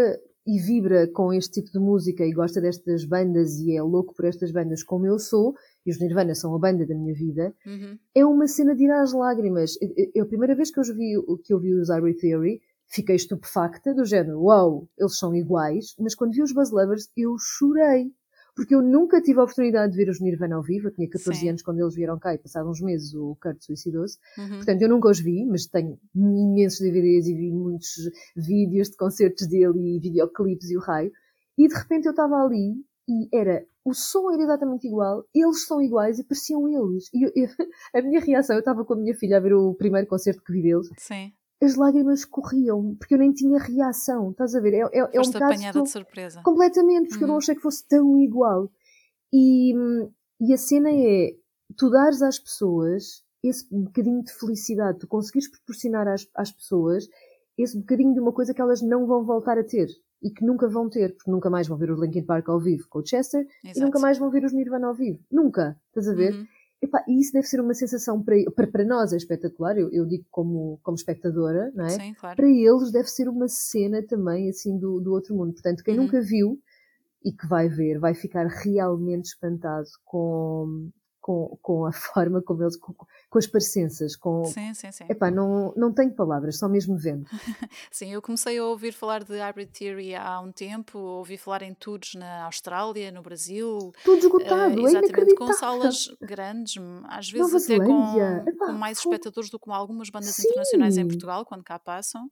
e vibra com este tipo de música e gosta destas bandas e é louco por estas bandas como eu sou, e os Nirvana são a banda da minha vida, uhum. é uma cena de ir às lágrimas. Eu, eu, a primeira vez que eu vi, que eu vi os Irie Theory, fiquei estupefacta, do género, uau, wow, eles são iguais, mas quando vi os Buzz Lovers eu chorei. Porque eu nunca tive a oportunidade de ver os Nirvana ao vivo, eu tinha 14 Sim. anos quando eles vieram cá e passados uns meses o Kurt suicidou-se. Uhum. Portanto, eu nunca os vi, mas tenho imensos DVDs e vi muitos vídeos de concertos dele e videoclipes e o raio. E de repente eu estava ali e era o som era exatamente igual, eles são iguais e pareciam eles. E eu, eu, <laughs> a minha reação, eu estava com a minha filha a ver o primeiro concerto que vi deles. Sim as lágrimas corriam, porque eu nem tinha reação. Estás a ver? É, é, é um apanhada de surpresa. Completamente, porque uhum. eu não uhum. achei que fosse tão igual. E, e a cena é, tu dares às pessoas esse bocadinho de felicidade, tu conseguires proporcionar às, às pessoas esse bocadinho de uma coisa que elas não vão voltar a ter e que nunca vão ter, porque nunca mais vão ver os Linkin Park ao vivo com o Chester Exato. e nunca mais vão ver os Nirvana ao vivo. Nunca, estás a ver? Uhum. Epá, e isso deve ser uma sensação para, para, para nós é espetacular, eu, eu, digo como, como espectadora, não é? Sim, claro. Para eles deve ser uma cena também assim do, do outro mundo. Portanto, quem uhum. nunca viu e que vai ver vai ficar realmente espantado com com, com a <laughs> forma como eles, com, com as parecenças, com... Sim, sim, sim. Epá, não, não tenho palavras, só mesmo vendo. <laughs> sim, eu comecei a ouvir falar de Hybrid Theory há um tempo, ouvi falar em tours na Austrália, no Brasil. Tudo esgotado, uh, é Exatamente, com salas grandes, às vezes Nova até com, com, mais espectadores do que algumas bandas sim. internacionais em Portugal, quando cá passam.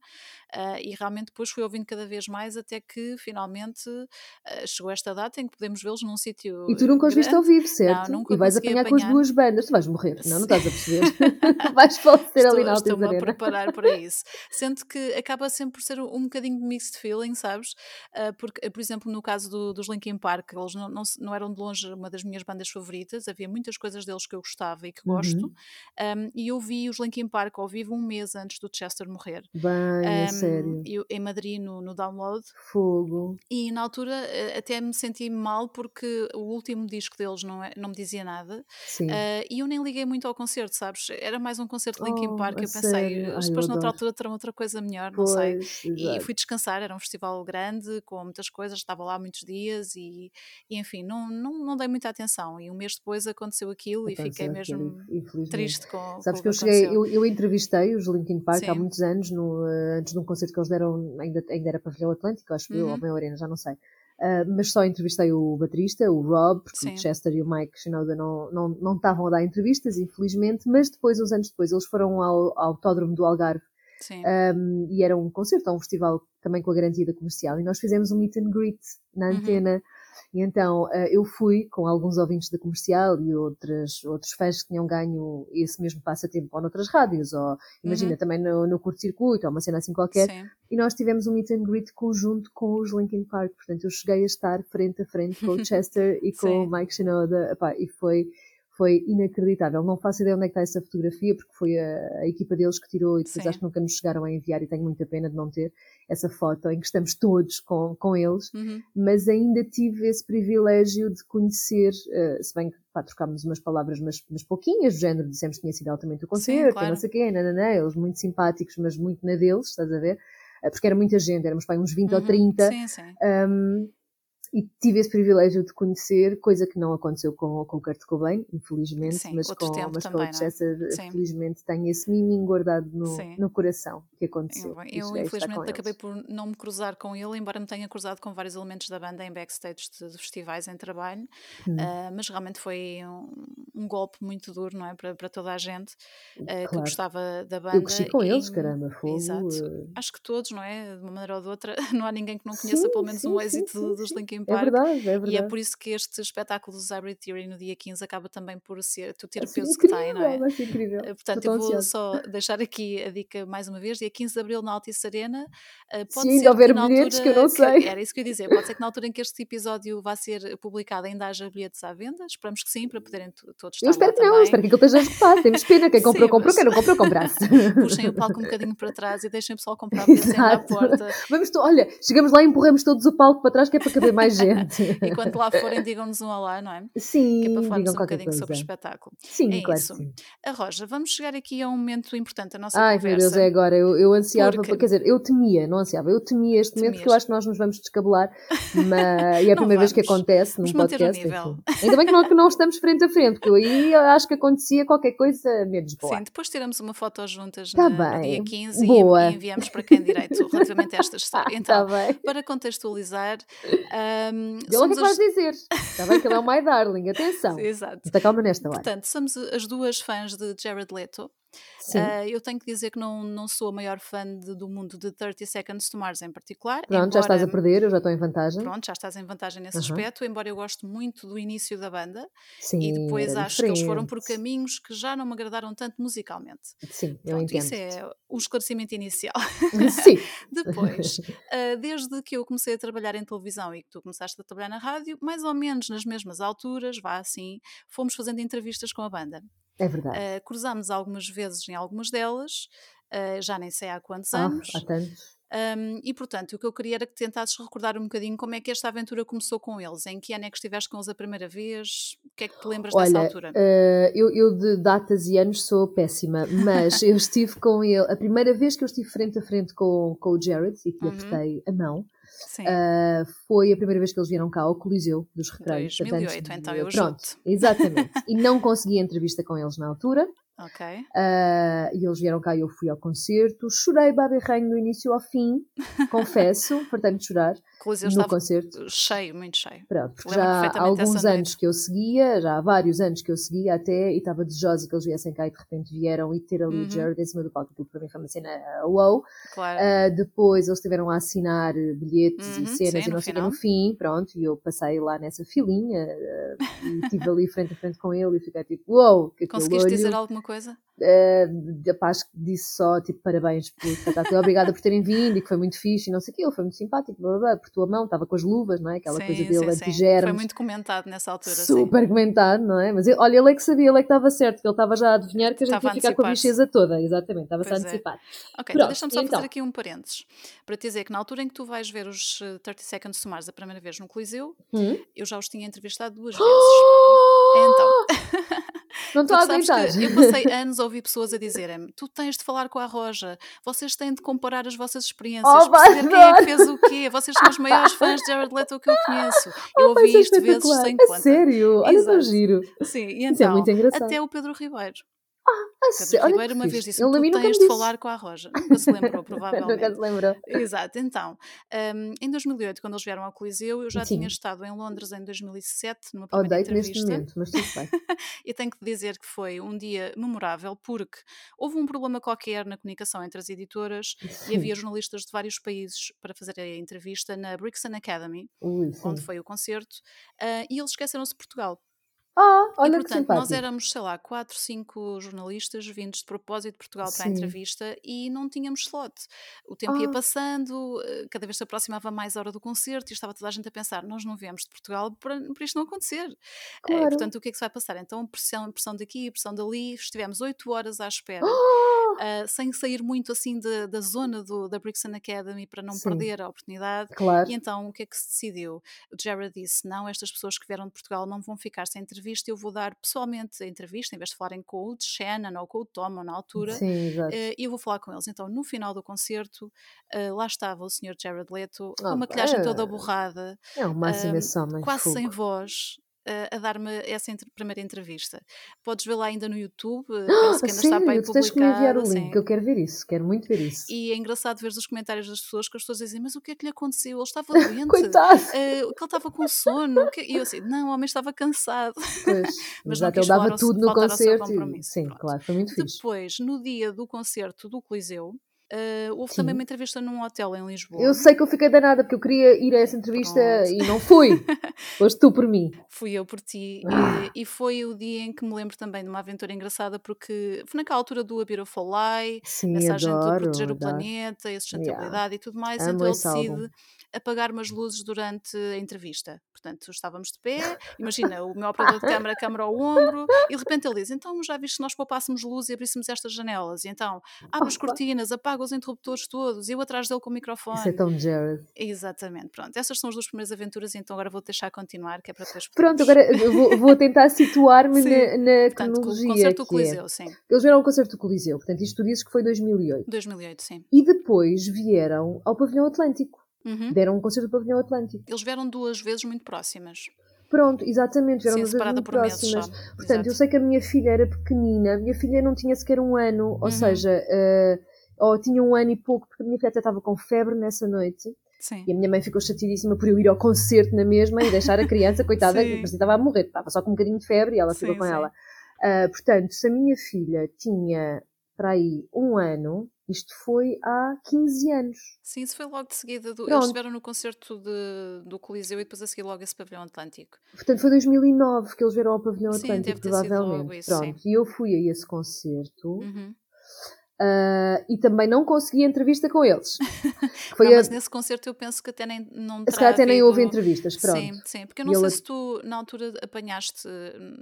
Uh, e realmente depois fui ouvindo cada vez mais até que finalmente uh, chegou esta data em que podemos vê-los num sítio. E tu nunca os viste ao vivo, certo? Não, nunca e vais apanhar, apanhar, com as duas bandas, tu vais morrer, não, não estás a perceber. <laughs> vais falecer ali na Estou-me a preparar para isso. Sendo que acaba sempre por ser um bocadinho de mixed feeling, sabes? Uh, porque, por exemplo, no caso do, dos Linkin Park, eles não, não, não, eram de longe uma das minhas bandas favoritas, havia muitas coisas deles que eu gostava e que gosto. Uhum. Um, e eu vi os Linkin Park ao vivo um mês antes do Chester morrer. Bem, um, sério. Eu, em Madrid, no, no download. Fogo. E na altura eh, até me senti mal porque o último disco deles não, é, não me dizia nada. Uh, e eu nem liguei muito ao concerto, sabes? Era mais um concerto de Linkin oh, Park. Eu pensei, Ai, depois noutra altura terão outra coisa melhor, pois, não sei. Exato. E fui descansar, era um festival grande, com muitas coisas, estava lá muitos dias e, e enfim, não, não, não dei muita atenção. E um mês depois aconteceu aquilo aconteceu e fiquei mesmo triste com Sabes com que eu cheguei, eu, eu, entrevistei os Linkin Park Sim. há muitos anos, no, uh, antes de um concerto que eles deram, ainda, ainda era Pavilhão Atlântico, acho que uhum. eu, ou Meia Arena, já não sei. Uh, mas só entrevistei o baterista, o Rob, porque Sim. o Chester e o Mike Shinoda não, não, não estavam a dar entrevistas, infelizmente, mas depois, uns anos depois, eles foram ao, ao Autódromo do Algarve um, e era um concerto, um festival também com a garantia da comercial, e nós fizemos um meet and greet na uhum. antena. E então uh, eu fui com alguns ouvintes da comercial e outras, outros fãs que tinham ganho esse mesmo passatempo ou noutras rádios, ou imagina uhum. também no, no curto-circuito, ou uma cena assim qualquer. Sim. E nós tivemos um meet and greet conjunto com os Linkin Park. Portanto, eu cheguei a estar frente a frente com o <laughs> Chester e com o Mike Shinoda. Epá, e foi foi inacreditável. Não faço ideia onde é que está essa fotografia, porque foi a, a equipa deles que tirou e depois Sim. acho que nunca nos chegaram a enviar e tenho muita pena de não ter essa foto em que estamos todos com, com eles, uhum. mas ainda tive esse privilégio de conhecer, uh, se bem que pá, trocámos umas palavras, mas, mas pouquinhas, do género, dissemos que tinha sido altamente o concerto, Sim, claro. não sei não, não, eles muito simpáticos, mas muito na deles, estás a ver? Uh, porque era muita gente, éramos pá, uns 20 uhum. ou 30. Sim, sim. Um, e tive esse privilégio de conhecer, coisa que não aconteceu com, com o Kurt Cobain, infelizmente, Sim, mas, com, mas também, com o Chester, é? felizmente, tenho esse miminho guardado no, no coração que aconteceu. Eu, eu infelizmente, acabei por não me cruzar com ele, embora me tenha cruzado com vários elementos da banda em backstage de, de festivais em trabalho, hum. uh, mas realmente foi um, um, golpe muito duro, não é? Para, para toda a gente uh, claro. que gostava da banda. Eu cresci com e, eles, caramba, fogo. Exato. Uh... Acho que todos, não é? De uma maneira ou de outra, <laughs> não há ninguém que não conheça sim, pelo menos sim, um êxito dos Linkin é Park. É verdade, é verdade. E é por isso que este espetáculo do Hybrid Theory no dia 15 acaba também por ser, tu ter o peso incrível, que tem, não é? Vai ser incrível. Eh, portanto, eu vou ansiosa. só <laughs> deixar aqui a dica mais uma vez, dia 15 de Abril na Altice Arena. Eh, pode Sim, ser houver bilhetes que eu não sei. Que, era isso que eu ia dizer, pode ser que na altura em que este episódio vá ser publicado ainda haja bilhetes à venda, esperamos que sim, para poderem todos estar Eu espero que não, também. espero que aquilo esteja esgotado, temos pena, quem <laughs> comprou, sim, comprou, quem não comprou, comprasse. <laughs> Puxem o palco um bocadinho para trás e deixem o pessoal comprar bilhetes à porta. Vamos, olha, chegamos lá e empurramos todos o palco para trás que é para caber mais gente. <laughs> e quando lá forem, digam-nos um olá, não é? Sim, que é para falarmos um bocadinho coisa. sobre o espetáculo. Sim, é claro isso. sim. A Roja, vamos chegar aqui a um momento importante da nossa Ai, conversa. Ai, meu Deus, é agora. Eu, eu ansiava, porque... quer dizer, eu temia, não ansiava, eu temia este momento porque eu acho que nós nos vamos descabelar. Mas, e é a <laughs> primeira vez que acontece num podcast. Ainda bem que não, que não estamos frente a frente, porque eu aí acho que acontecia qualquer coisa menos boa. Sim, depois tiramos uma foto juntas tá na, no dia 15 boa. e enviamos para quem direito relativamente a esta <laughs> história. Tá então, tá para contextualizar. Um, ele é que vais dizer. Está bem que ele é o <laughs> My Darling, atenção. Exato. Muita calma nesta hora. Portanto, somos as duas fãs de Jared Leto. Uh, eu tenho que dizer que não, não sou a maior fã de, do mundo de 30 Seconds to Mars em particular. Pronto, embora, já estás a perder, eu já estou em vantagem. Pronto, já estás em vantagem nesse aspecto, embora eu goste muito do início da banda. Sim, e depois acho diferente. que eles foram por caminhos que já não me agradaram tanto musicalmente. Sim, eu Pronto, entendo. Isso é o esclarecimento inicial. <laughs> Sim. <laughs> depois, uh, desde que eu comecei a trabalhar em televisão e que tu começaste a trabalhar na rádio, mais ou menos nas mesmas alturas, vá assim, fomos fazendo entrevistas com a banda. É verdade. Uh, cruzámos algumas vezes em algumas delas, uh, já nem sei há quantos ah, anos. Há tantos. Um, e portanto, o que eu queria era que tentasses recordar um bocadinho como é que esta aventura começou com eles, em que ano é que estiveste com eles a primeira vez, o que é que te lembras Olha, dessa altura? Uh, eu, eu, de datas e anos sou péssima, mas eu <laughs> estive com ele, a primeira vez que eu estive frente a frente com, com o Jared e que lhe uhum. apertei a mão, Uh, foi a primeira vez que eles vieram cá ao Coliseu dos Recreios. 2008, portanto, então eu Pronto, junto. exatamente. e não consegui entrevista com eles na altura. Ok. Uh, e eles vieram cá e eu fui ao concerto. Chorei babirranho do início ao fim, <laughs> confesso, fartei de chorar. Coliseu no concerto. cheio, muito cheio. Pronto, porque já há alguns anos que eu seguia, já há vários anos que eu seguia até, e estava desejosa que eles viessem cá e de repente vieram e ter ali uhum. Jared em cima do palco. Aquilo para mim foi uma cena uh, wow. Claro. Uh, depois eles tiveram a assinar bilhetes uhum, e cenas sim, e não sei no fim, pronto, e eu passei lá nessa filinha uh, e estive ali frente a frente com ele e fiquei tipo, wow, que <laughs> Conseguiste olho. dizer alguma coisa? Uh, paz que disse só, tipo, parabéns por estar <laughs> obrigada por terem vindo e que foi muito fixe e não sei o que, foi muito simpático, blá, blá, blá, por tua mão, estava com as luvas, não é? Aquela sim, coisa dele antigermes. Foi muito comentado nessa altura. Super sim. comentado, não é? Mas ele, olha, ele é que sabia, ele é que estava certo, que ele estava já a adivinhar que a gente ia ficar com a bicheza toda, exatamente, estava-se a é. antecipar. Ok, então deixa-me só então. fazer aqui um parênteses para te dizer que na altura em que tu vais ver os 30 eh, Seconds to Mars a primeira vez no Coliseu, hum? eu já os tinha entrevistado duas <gasps> vezes. então. <laughs> <laughs> Não estou a aguentar. Eu passei <laughs> anos a ouvir pessoas a dizerem-me: tu tens de falar com a Roja, vocês têm de comparar as vossas experiências, oh, perceber quem é que fez o quê, vocês são os <laughs> maiores fãs de Jared Leto que eu conheço. Eu oh, ouvi isto vezes sem conta. Sério? Olha que giro. Sim, e então, é então, muito engraçado. até o Pedro Ribeiro. Ah, Pedro Ribeiro uma vez disse: Tu tens de falar com a Roja. Nunca se lembrou, <laughs> provavelmente. nunca se lembrou. Exato, então, um, em 2008, quando eles vieram ao Coliseu, eu já Sim. tinha estado em Londres em 2007, numa primeira Odeio entrevista. neste momento, mas tudo bem. <laughs> e tenho que dizer que foi um dia memorável, porque houve um problema qualquer na comunicação entre as editoras Sim. e havia <laughs> jornalistas de vários países para fazer a entrevista na Brixton Academy, Ui, onde foi o concerto, uh, e eles esqueceram-se de Portugal. Ah, olha e, que portanto, simpático. nós éramos, sei lá, 4, 5 jornalistas vindos de propósito de Portugal para a entrevista e não tínhamos slot. O tempo ia Ah. passando, eh, cada vez se aproximava mais a hora do concerto e estava toda a gente a pensar: nós não viemos de Portugal para, para isto não acontecer. Eh, Claro. portanto, o que é que se vai passar? Então, pressão, pressão daqui, pressão dali, estivemos 8 horas à espera. Ah, Uh, sem sair muito assim de, da zona do, da Brixton Academy para não Sim. perder a oportunidade. Claro. E então o que é que se decidiu? O Jared disse: não, estas pessoas que vieram de Portugal não vão ficar sem entrevista, eu vou dar pessoalmente a entrevista, em vez de falarem com o Shannon ou com o Tom ou na altura. Sim. Uh, eu vou falar com eles. Então, no final do concerto, uh, lá estava o Sr. Jared Leto, com Ah, a maquilhagem toda pá. borrada, É homem, quase sem fogo. voz. Uh, a dar-me essa entre- primeira entrevista. Podes vê-la ainda no YouTube, uh, Ah, penso que a ainda está para sério? aí Tu tens que me enviar o link, que eu quero ver isso, quero muito ver isso. E é engraçado ver os comentários das pessoas, que as pessoas dizem, mas o que é que lhe aconteceu? Ele estava <laughs> doente, Coitado! eh, que ele estava com sono. o que-" E eu assim, não, o homem estava cansado. Pois, <laughs> Mas não exato, ele dava tudo no concerto. e- Sim, pronto. claro, foi muito fixe. Depois, no dia do concerto do Coliseu, eh, houve também Sim. uma entrevista num hotel em Lisboa. Eu sei que eu fiquei danada porque eu queria ir a essa entrevista Pronto. e não fui. <laughs> Foste tu por mim. Fui eu por ti Ah. e, e foi o dia em que me lembro também de uma aventura engraçada porque foi naquela altura do A Beautiful Lie, Sim, mensagem de adoro. proteger o adoro. planeta, a sustentabilidade e tudo mais, Amo então ele decide apagar umas luzes durante a entrevista. Portanto, estávamos de pé, imagina, o meu operador de câmara, câmara ao ombro, e de repente ele diz: Então já viste se nós poupássemos luz e abríssemos estas janelas? E então abre as <laughs> cortinas, apaga os interruptores todos, e eu atrás dele com o Isso é microfone. tão Jared. Exatamente, pronto. Essas são as duas primeiras aventuras, então agora vou deixar continuar, que é para depois Pronto, agora <laughs> vou, vou tentar situar-me na, na Portanto, cronologia. concerto do é. Coliseu, sim. Eles vieram ao concerto do Coliseu, portanto, isto tu dizes que foi 2008. 2008, sim. E depois vieram ao Pavilhão Atlântico. Uhum. Deram um concerto do Pavilhão Atlântico. Eles vieram duas vezes muito próximas. Pronto, exatamente, vieram Sim, duas muito por próximas. Portanto, eu Exato. sei que a minha filha era pequenina, a minha filha não tinha sequer um ano, ou Uhum. seja, eh, ou tinha um ano e pouco, porque a minha filha até estava com febre nessa noite. Sim. E a minha mãe ficou chateadíssima por eu ir ao concerto na mesma e deixar a criança, coitada, que parecia estava a morrer, estava só com um bocadinho de febre e ela ficou Sim, com sim. ela. Ah, portanto, se a minha filha tinha para aí um ano, isto foi há 15 anos. Sim, isso foi logo de seguida. Do... Eles estiveram no concerto de, do Coliseu e depois a seguir logo esse pavilhão Atlântico. Portanto, foi 2009 que eles vieram ao Pavilhão Sim, Atlântico, deve ter sido provavelmente. logo isso, Pronto, e eu fui a esse concerto Uhum. Ah, e também não consegui entrevista com eles. <laughs> Foi não, a- mas nesse concerto eu penso que até nem não se calhar até nem houve entrevistas, pronto. Sim, sim, porque eu não E sei se tu na altura apanhaste,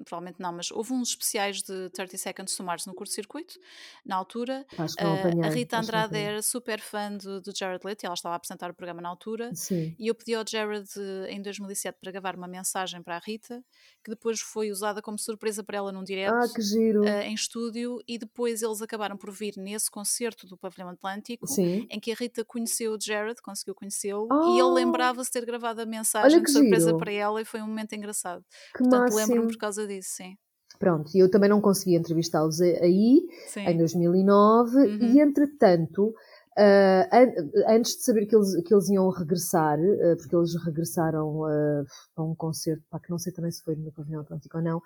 provavelmente não, mas houve uns especiais de 30 Seconds to Mars no curto-circuito, na altura. Acho que não Ah, apanhei. a Rita que Andrade era super fã do, do Jared Leto e ela estava a apresentar o programa na altura. Sim. E eu pedi ao Jared eh, em 2007 para gravar uma mensagem para a Rita, que depois foi usada como surpresa para ela num direct Ah, que giro. eh, em estúdio, e depois eles acabaram por vir nesse concerto do Pavilhão Atlântico Sim. em que a Rita conheceu o Jared, conseguiu conhecê-lo Ah! e ele lembrava-se de ter gravado a mensagem de surpresa giro. para ela e foi um momento engraçado. Que Portanto, lembro-me por causa disso, sim. Pronto, e eu também não consegui entrevistá-los aí, Sim. em 2009, Uhum. e entretanto, ah, an- antes de saber que eles, que eles iam regressar, ah, porque eles regressaram ah, a um concerto, pá, que não sei também se foi no Pavilhão Atlântico ou não,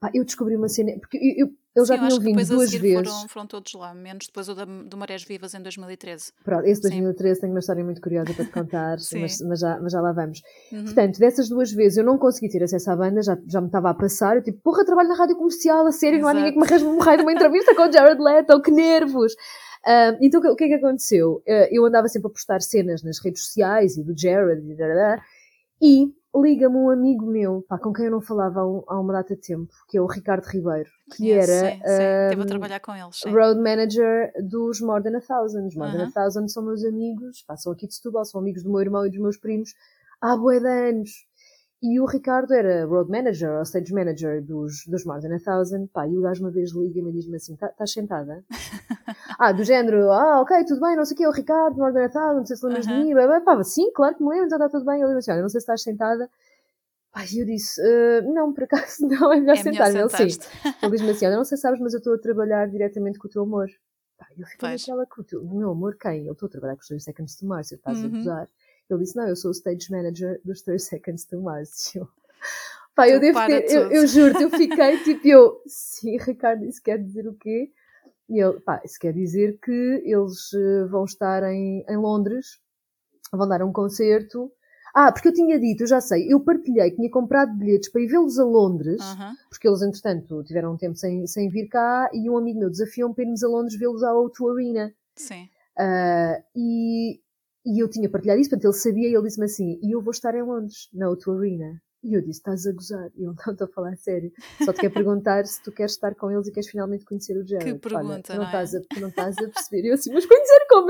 pá, eu descobri uma cena, porque eu, eu- eles já Sim, tinham que vindo duas vezes. foram, foram todos lá, menos depois o da, do Marés Vivas em 2013. Pronto, esse Sim. 2013 tenho uma história muito curiosa para te contar, <laughs> Sim. mas, mas já, mas já lá vamos. Uhum. Portanto, dessas duas vezes eu não consegui ter acesso à banda, já, já me estava a passar. Eu tipo, porra, trabalho na rádio comercial, a sério, não há Exato. ninguém que me arranje um raio de uma entrevista com o Jared Leto, que nervos! Ah, então, o que- é que aconteceu? Ah, eu andava sempre a postar cenas nas redes sociais e do Jared e dadadá, e liga-me um amigo meu, pá, com quem eu não falava há, um- há uma data de tempo, que é o Ricardo Ribeiro, que Conheço, era sim, sim. Esteve a ah, trabalhar com eles, sim. road manager dos More Than a Thousand. Os More Than Aham. a Thousand são meus amigos, pá, são aqui de Setúbal, são amigos do meu irmão e dos meus primos há bué de anos. E o Ricardo era road manager ou stage manager dos, dos More Than a Thousand. Pá, e o gajo uma vez liga-me e diz-me assim: "Tá- estás sentada? <laughs> ah, do género, ah, ok, tudo bem, não sei o quê, é o Ricardo, More Than a Thousand, não sei se lembras Aham. de mim. Pá, sim, claro que me lembro, já está tudo bem. Ele disse assim: olha, não sei se estás sentada. Pá, e eu disse: "Ah, não, por acaso <laughs> não, é melhor É melhor sentar-me. Ele sim. Ele diz-me assim: Olha, não sei se sabes, mas eu estou a trabalhar diretamente com o teu amor. Pá, eu fico Pois. naquela com o teu, meu amor, quem? Eu estou a trabalhar com os 30 Seconds to Mars, eu estás a Uhum. Ele disse: Não, eu sou o stage manager dos 30 Seconds to Mars. Eu, <laughs> Pá, eu devo ter, eu, eu juro-te, eu fiquei <laughs> tipo, eu, sim, Ricardo, isso quer dizer o quê? E ele, pá, isso quer dizer que eles eh, vão estar em, em Londres, vão dar um concerto. Ah, porque eu tinha dito, eu já sei, eu partilhei que tinha comprado bilhetes para ir vê-los a Londres, porque eles, entretanto, tiveram um tempo sem, sem vir cá e um amigo meu desafiou-me para irmos a Londres vê-los à O2 Arena. Sim. Ah, e, e eu tinha partilhado isso, portanto ele sabia e ele disse-me assim: e eu vou estar em Londres, na O2 Arena. E eu disse: estás a gozar? E eu <laughs> não estou a falar a sério. Só te quero perguntar se tu queres estar com eles e queres finalmente conhecer o Jared. Olha, pergunta, não, não é? estás a, não estás a perceber. E eu assim: mas conhecer como?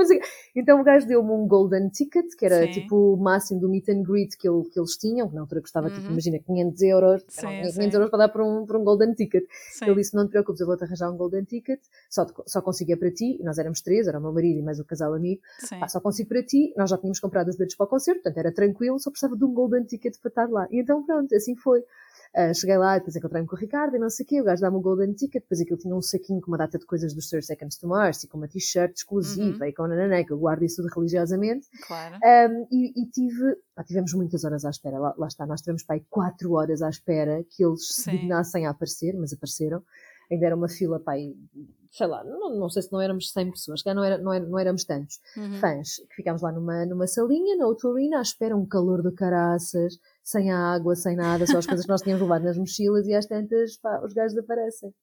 Então o gajo deu-me um golden ticket, que era Sim. tipo o máximo do meet and greet que, ele- que eles tinham, que na altura custava tipo, Uhum. imagina, 500 euros. Sim, Eram 500 sim. euros para dar por um, por um golden ticket. Sim. Ele disse: Não te preocupes, eu vou-te arranjar um golden ticket, só, te- só consigo é para ti. E nós éramos três, era o meu marido e mais o casal amigo. Pá, só consigo para ti. Nós já tínhamos comprado os bilhetes para o concerto, portanto era tranquilo, só precisava de um golden ticket para estar lá. E então pronto, assim foi. Ah, cheguei lá, depois encontrei-me com o Ricardo e não sei o quê. O gajo dá-me o golden ticket, depois aquilo tinha um saquinho com uma data de coisas dos 30 Seconds to Mars e com uma t-shirt exclusiva Uhum. e com nananã, que eu guardo isso tudo religiosamente. Claro. Um, e, e tive, pá, tivemos muitas horas à espera, lá, lá está, nós tivemos pá, aí quatro horas à espera que eles se Sim. dignassem a aparecer, mas apareceram. Ainda era uma fila, pá, aí, sei lá, não, não sei se não éramos 100 pessoas, que não, era, não, era, não éramos tantos Uhum. fãs, que ficámos lá numa, numa salinha, na Autorina, à espera, um calor de caraças, sem água, sem nada, só as coisas que nós tínhamos levado nas mochilas e às tantas, pá, os gajos aparecem.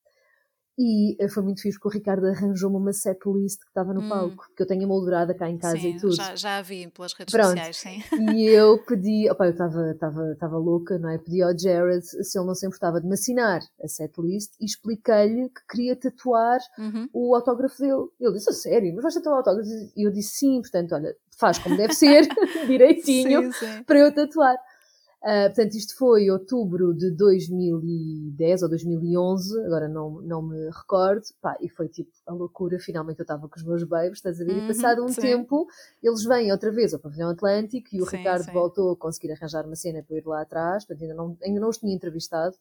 E eh, foi muito fixe porque o Ricardo arranjou-me uma setlist que estava no Hum. palco, porque eu tenho emoldurada cá em casa Sim, e tudo. já, já a vi pelas redes Pronto. sociais, sim. E eu pedi, opa, eu estava louca, não é? Pedi ao Jared se ele não se importava de me assinar a setlist e expliquei-lhe que queria tatuar Uhum. o autógrafo dele. Ele disse, a sério, mas vais tatuar o autógrafo? E eu disse, sim, portanto, olha, faz como deve ser, <laughs> direitinho, Sim, sim. para eu tatuar. Ah, portanto, isto foi outubro de 2010 ou 2011, agora não, não me recordo, pá, e foi tipo a loucura. Finalmente eu estava com os meus babes, estás a ver? Uhum, e passado um sim. tempo, eles vêm outra vez ao Pavilhão Atlântico e o Sim, Ricardo sim. voltou a conseguir arranjar uma cena para eu ir lá atrás, portanto, ainda não, ainda não os tinha entrevistado.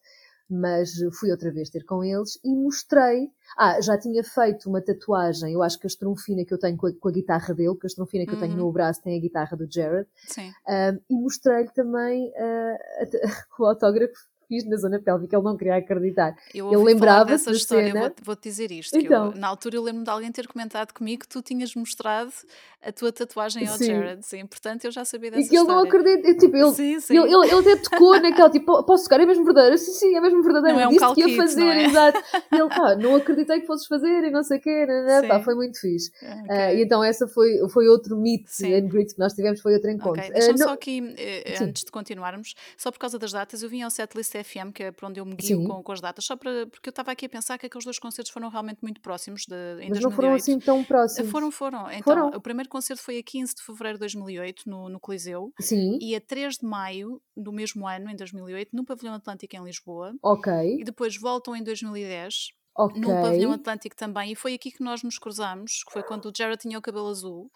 Mas fui outra vez ter com eles e mostrei. Ah, já tinha feito uma tatuagem, eu acho que a estrunfina que eu tenho com a, com a guitarra dele, que a estrunfina que eu tenho Uhum. no braço tem a guitarra do Jared. Sim. Um, e mostrei-lhe também uh, a- <laughs> o autógrafo fiz na zona pélvica, ele não queria acreditar. Eu Ele lembrava-se dessa da história, cena. vou- vou-te dizer isto. que eu- Então. na altura eu lembro de alguém ter comentado comigo que tu tinhas mostrado a tua tatuagem ao Sim. Jared, sim. Portanto, eu já sabia dessa E que ele não história. acredita, eu, tipo, ele, Sim, sim. ele, ele, ele até tocou <laughs> naquela, tipo, posso tocar, é mesmo verdadeiro? Sim, sim, é mesmo verdadeiro. Não é um disse que ia fazer, não é? exato. E ele, pá, não acreditei que fosses fazer e não sei o quê, né, né, pá, foi muito fixe. Ok. Ah, e então essa foi, foi outro meet Sim. and greet que nós tivemos, foi outro encontro. Ok, Ah, deixa-me não- só aqui, Sim. antes de continuarmos, só por causa das datas, eu vim ao Setlist FM, que é por onde eu me guio com, com as datas, só para, porque eu estava aqui a pensar que aqueles dois concertos foram realmente muito próximos de, em mas 2008. não foram assim tão Eh, próximos. Foram, foram. Então, Foram. o primeiro concerto foi a 15 de fevereiro de 2008, no, no Coliseu, Sim, e a 3 de maio do mesmo ano, em 2008, no Pavilhão Atlântico em Lisboa, ok, e depois voltam em 2010 Ok. no pavilhão Atlântico também, e foi aqui que nós nos cruzámos, que foi quando o Jared tinha o cabelo azul.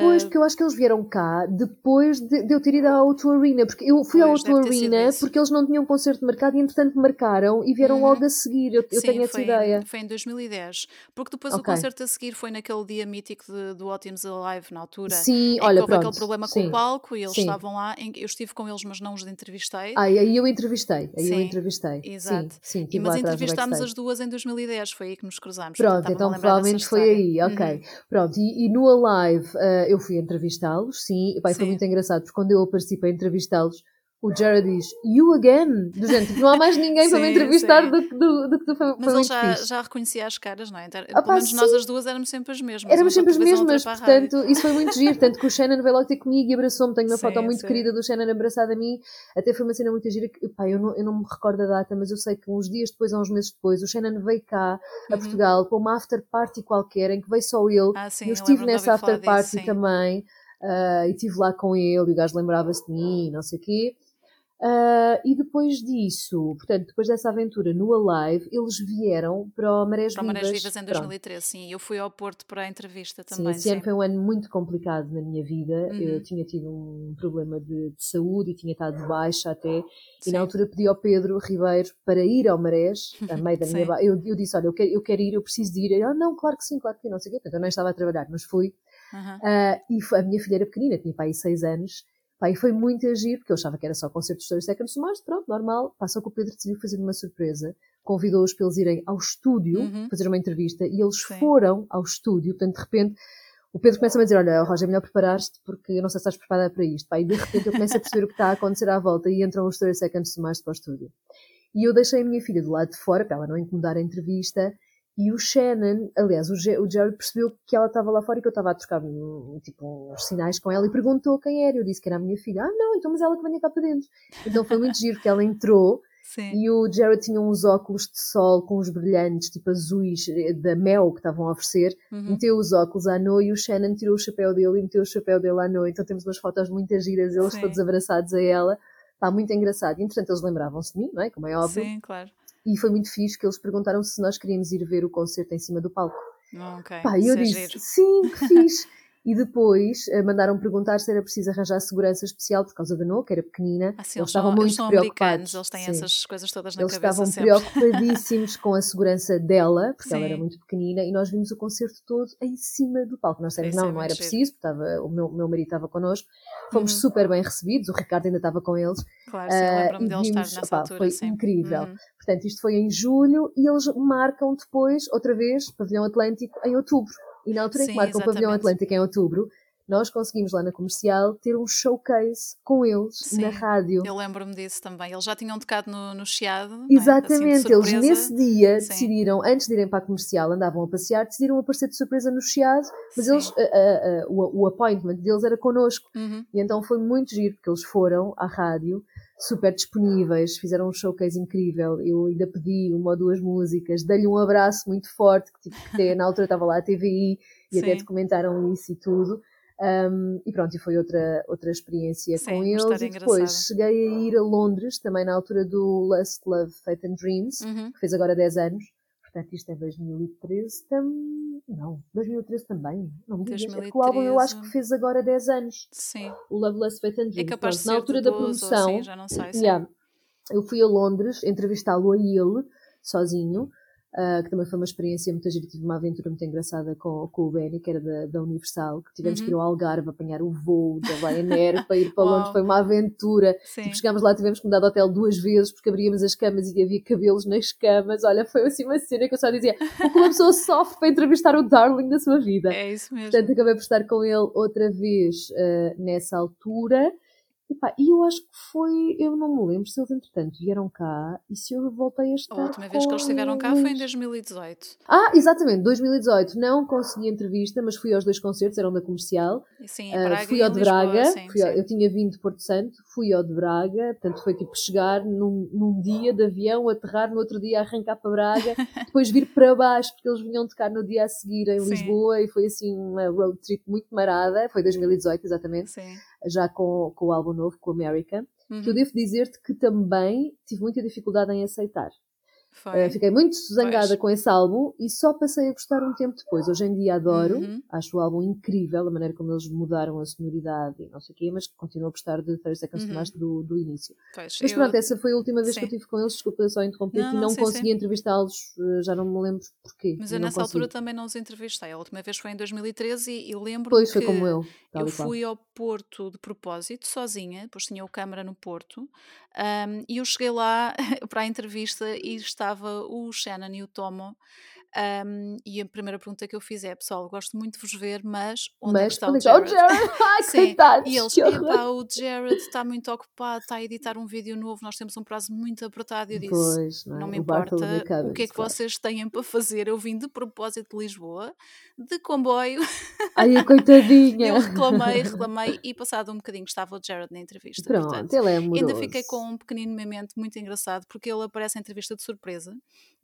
Pois, Ah, porque eu acho que eles vieram cá depois de, de eu ter ido à O2 Arena, porque eu fui à Pois, O2 deve ter sido Arena porque eles não tinham concerto marcado e entretanto marcaram e vieram Uhum. logo a seguir, eu, eu Sim, tenho essa foi, ideia. Em, foi em 2010. Porque depois o Ok. concerto a seguir foi naquele dia mítico de- do Ótimos Alive, na altura, Sim, olha, houve aquele pronto, problema com sim, o palco e eles sim. estavam lá. em- eu estive com eles, mas não os entrevistei. Ai, aí eu entrevistei, aí eu Sim, entrevistei, sim, exato. sim, E, estive mas entrevistámos as duas em 2010, foi aí que nos cruzámos. Pronto, então provavelmente foi aí, ok. Uhum. Pronto, e, e no Alive eh, eu fui entrevistá-los, sim, e pá, e foi Sim, muito engraçado, porque quando eu apareci para entrevistá-los, o Jared diz, You again? Do género, tipo, não há mais ninguém para me sim, entrevistar sim. do, que- do, do que tu, foi, Mas ele já, já reconhecia as caras, não é? Então, Ah pelo pá, menos nós sim, as duas éramos sempre as mesmas, éramos uma sempre as mesmas, portanto, isso foi muito giro, tanto que o Shannon veio logo ter comigo e abraçou-me, tenho uma foto Sim, muito sim. querida do Shannon abraçado a mim, até foi uma cena muito gira, que, pá, eu não, eu não me recordo a data, mas eu sei que uns dias depois, ou uns meses depois, o Shannon veio cá, a Uhum. Portugal, para uma after party qualquer, em que veio só ele, Ah, sim, eu eu estive nessa after disso, party sim. também, ah, e estive lá com ele, e o gajo lembrava-se de mim, não sei o quê. Ah, e depois disso, portanto, depois dessa aventura no Alive, eles vieram para o Marés Para o Marés Vivas. Vivas em Pronto. 2013, sim. Eu fui ao Porto para a entrevista Sim, também, esse ano sim. foi um ano muito complicado na minha vida. Eu Uhum. tinha tido um problema de, de saúde e tinha estado de baixa até. E Sim. na altura pedi ao Pedro Ribeiro para ir ao Marés, a meio da <laughs> minha Sim. baixa. Eu, eu disse: Olha, eu quero, eu quero ir, eu preciso de ir. Ele, ah, não, claro que sim, claro que sim, não sei o quê. Portanto, eu não estava a trabalhar, mas fui. Aham. Ah, e a minha filha era pequenina, tinha pai seis anos. Pá, e foi muito agir, porque eu achava que era só concerto de Story Seconds, mas pronto, normal. Só que o Pedro decidiu fazer uma surpresa. Convidou-os para eles irem ao estúdio Uhum. fazer uma entrevista e eles Sim. foram ao estúdio. Portanto, de repente, o Pedro começa-me a dizer: Olha, Roger, é melhor preparaste porque eu não sei se estás preparada para isto. Pá, e de repente eu começo a perceber o que está a acontecer à volta e entram os 30 Seconds to Mars para o estúdio. E eu deixei a minha filha do lado de fora para ela não incomodar a entrevista. E o Shannon, aliás, o, Ge- o Jared percebeu que ela estava lá fora e que eu estava a trocar um, tipo, uns sinais com ela e perguntou quem era. Eu disse que era a minha filha. Ah, não, então mas ela que venha cá para dentro. Então foi muito giro que ela entrou Sim. e o Jared tinha uns óculos de sol com os brilhantes, tipo azuis, eh, da Mel que estavam a oferecer. Uhum. Meteu os óculos à noite e o Shannon tirou o chapéu dele e meteu o chapéu dele à noite. Então temos umas fotos muito giras, eles Sim. todos abraçados a ela. Está muito engraçado. E entretanto eles lembravam-se de mim, não é? Como é óbvio. Sim, claro. E foi muito fixe que eles perguntaram se nós queríamos ir ver o concerto em cima do palco. Ah, Ok, Pá, e isso eu é disse, giro. sim, que fixe. <laughs> e depois eh, mandaram perguntar se era preciso arranjar segurança especial por causa da Noa, que era pequenina. Ah, sim, eles eles são, estavam eles muito são americanos, preocupados. eles têm Sim. essas coisas todas na Eles cabeça estavam sempre. preocupadíssimos com a segurança dela, <laughs> porque ela era Sim. muito pequenina, e nós vimos o concerto todo em cima do palco. Nós dissemos, não, não era preciso, porque estava, o meu, meu marido estava connosco. Fomos Uhum. super bem recebidos, o Ricardo ainda estava com eles. Claro, sim, ah, lembro-me e deles estar vimos, nessa opá, altura, foi sim. incrível. Uhum. Portanto, isto foi em julho e eles marcam depois, outra vez, Pavilhão Atlântico em outubro. E na altura em que Sim, marcam o Pavilhão. Atlântico em outubro, nós conseguimos lá na comercial ter um showcase com eles Sim, na rádio. eu lembro-me disso também. Eles já tinham tocado no, no Chiado, é? Assim, Exatamente, eles surpresa. nesse dia Sim. decidiram, antes de irem para a comercial, andavam a passear, decidiram aparecer de surpresa no Chiado, mas Sim. eles, a- a- a- o, o appointment deles era connosco. Uhum. E então foi muito giro, porque eles foram à rádio, super disponíveis, fizeram um showcase incrível. Eu ainda pedi uma ou duas músicas, dei-lhe um abraço muito forte, que, tipo, que até na altura estava lá a TVI e <laughs> até Sim. documentaram isso e tudo. Um, e pronto, e foi outra, outra experiência Sim, com eles. E depois engraçada. cheguei a ir a Londres, também na altura do Lust, Love, Fate and Dreams, Uhum. que fez agora 10 anos. Portanto, isto é 2013 também. Não, 2013 também. Não me digas. É porque o álbum eu acho que 2013. fez agora 10 anos. Sim, O Love, Lust, Fate and é Dreams. capaz de Pronto, na ser altura de da 12 ou promoção, assim, já não sei. Sim. yeah, eu fui a Londres entrevistá-lo a ele, sozinho, ah, que também foi uma experiência muito gira. Tive uma aventura muito engraçada com, com o Benny, que era da, da Universal, que tivemos que ir Uhum. ao Algarve apanhar o voo da Ryanair para ir para Londres. Foi uma aventura. Tipo, chegámos lá, tivemos que mudar de hotel duas vezes porque abríamos as camas e havia cabelos nas camas. Olha, foi assim uma cena que eu só dizia: como uma pessoa sofre para entrevistar o Darling da sua vida. É isso mesmo. Portanto, acabei por estar com ele outra vez eh, nessa altura. E, e eu acho que foi, eu não me lembro se eles entretanto vieram cá e se eu voltei a estar. A última vez que eles estiveram cá foi em eles. 2018. Ah, exatamente, 2018. Não consegui entrevista, mas fui aos dois concertos, eram da comercial. Sim, Ah, Braga fui e em ao de Lisboa, Braga, sim, fui ao- eu tinha vindo de Porto Santo, fui ao de Braga, portanto foi tipo chegar num, num dia de avião, aterrar no outro dia, arrancar para Braga, <laughs> depois vir para baixo, porque eles vinham tocar no dia a seguir em Sim. Lisboa e foi assim uma road trip muito marada, foi 2018 exatamente, Sim. Já com, com o álbum novo, com o America, que eu Uhum. devo dizer-te que também tive muita dificuldade em aceitar. Uh, fiquei muito zangada Pois. com esse álbum e só passei a gostar um tempo depois. Hoje em dia adoro, Uhum. acho o álbum incrível, a maneira como eles mudaram a sonoridade e não sei o quê, mas continuo a gostar de 30 Seconds Uhum. Do, do início. Pois, Mas eu- pronto, essa foi a última vez que sim. eu estive com eles, desculpa só interromper, Não, e não, sim, consegui entrevistá-los, uh, já não me lembro porquê. Mas eu nessa altura consegui. também não os entrevistei. A última vez foi em 2013 e, e lembro-me Pois, que foi como eu, eu fui ao Porto de propósito, sozinha, pois tinha o câmara no Porto, ahm, e eu cheguei lá <laughs> para a entrevista e estava o Shannon e o Tomo. Ahm, e a primeira pergunta que eu fiz é: Pessoal, gosto muito de vos ver, mas onde é Mas, o é que está o Jared? Jared? <laughs> Ai, Sim, coitados, e eles, epá, o Jared está muito ocupado, está a editar um vídeo novo, nós temos um prazo muito apertado. E eu disse: Pois, não, Não é? me o importa o que é que claro. vocês têm para fazer. Eu vim de propósito de Lisboa, de comboio, Ai, <laughs> coitadinha. eu reclamei, <laughs> reclamei e passado um bocadinho estava o Jared na entrevista. Pronto, Portanto, ele é ainda amoroso. fiquei com um pequenino momento muito engraçado porque ele aparece em entrevista de surpresa.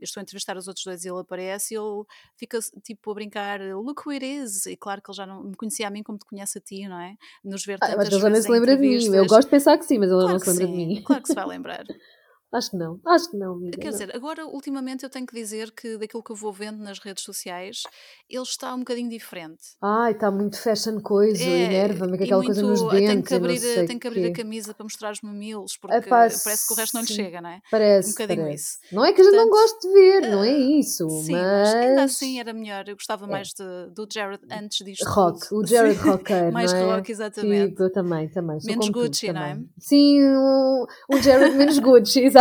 Eu estou a entrevistar os outros dois e ele aparece e ele fica tipo a brincar, look who it is. E claro que ele já não me conhecia a mim como te conhece a ti, não é? Nos ver Ah, tantas mas ele já nem vezes se em lembra de mim. Eu gosto de pensar que sim, mas ele Claro não se lembra de sim, mim. claro que se vai lembrar. <laughs> Acho que não, acho que não, amiga. Quer não. dizer, agora ultimamente eu tenho que dizer que daquilo que eu vou vendo nas redes sociais, ele está um bocadinho diferente. Ai, está muito fashion coisa, É, enerva-me com aquela coisa nos muito, tem dentes que não abrir, sei tem que abrir a camisa para mostrar os mamilos, porque parece que o resto não lhe sim. chega, não é? Um Parece, bocadinho parece. isso. Não é que a gente não goste de ver, não é ah, isso, sim, mas ainda mas assim era melhor. Eu gostava é. mais de, do Jared antes disto rock, tudo. o Jared <laughs> rocker, mais não é? rock, exatamente. Tipo, eu também, também, sou Menos como tu Gucci, não é? Sim, um, um Jared menos <laughs> Gucci, exatamente,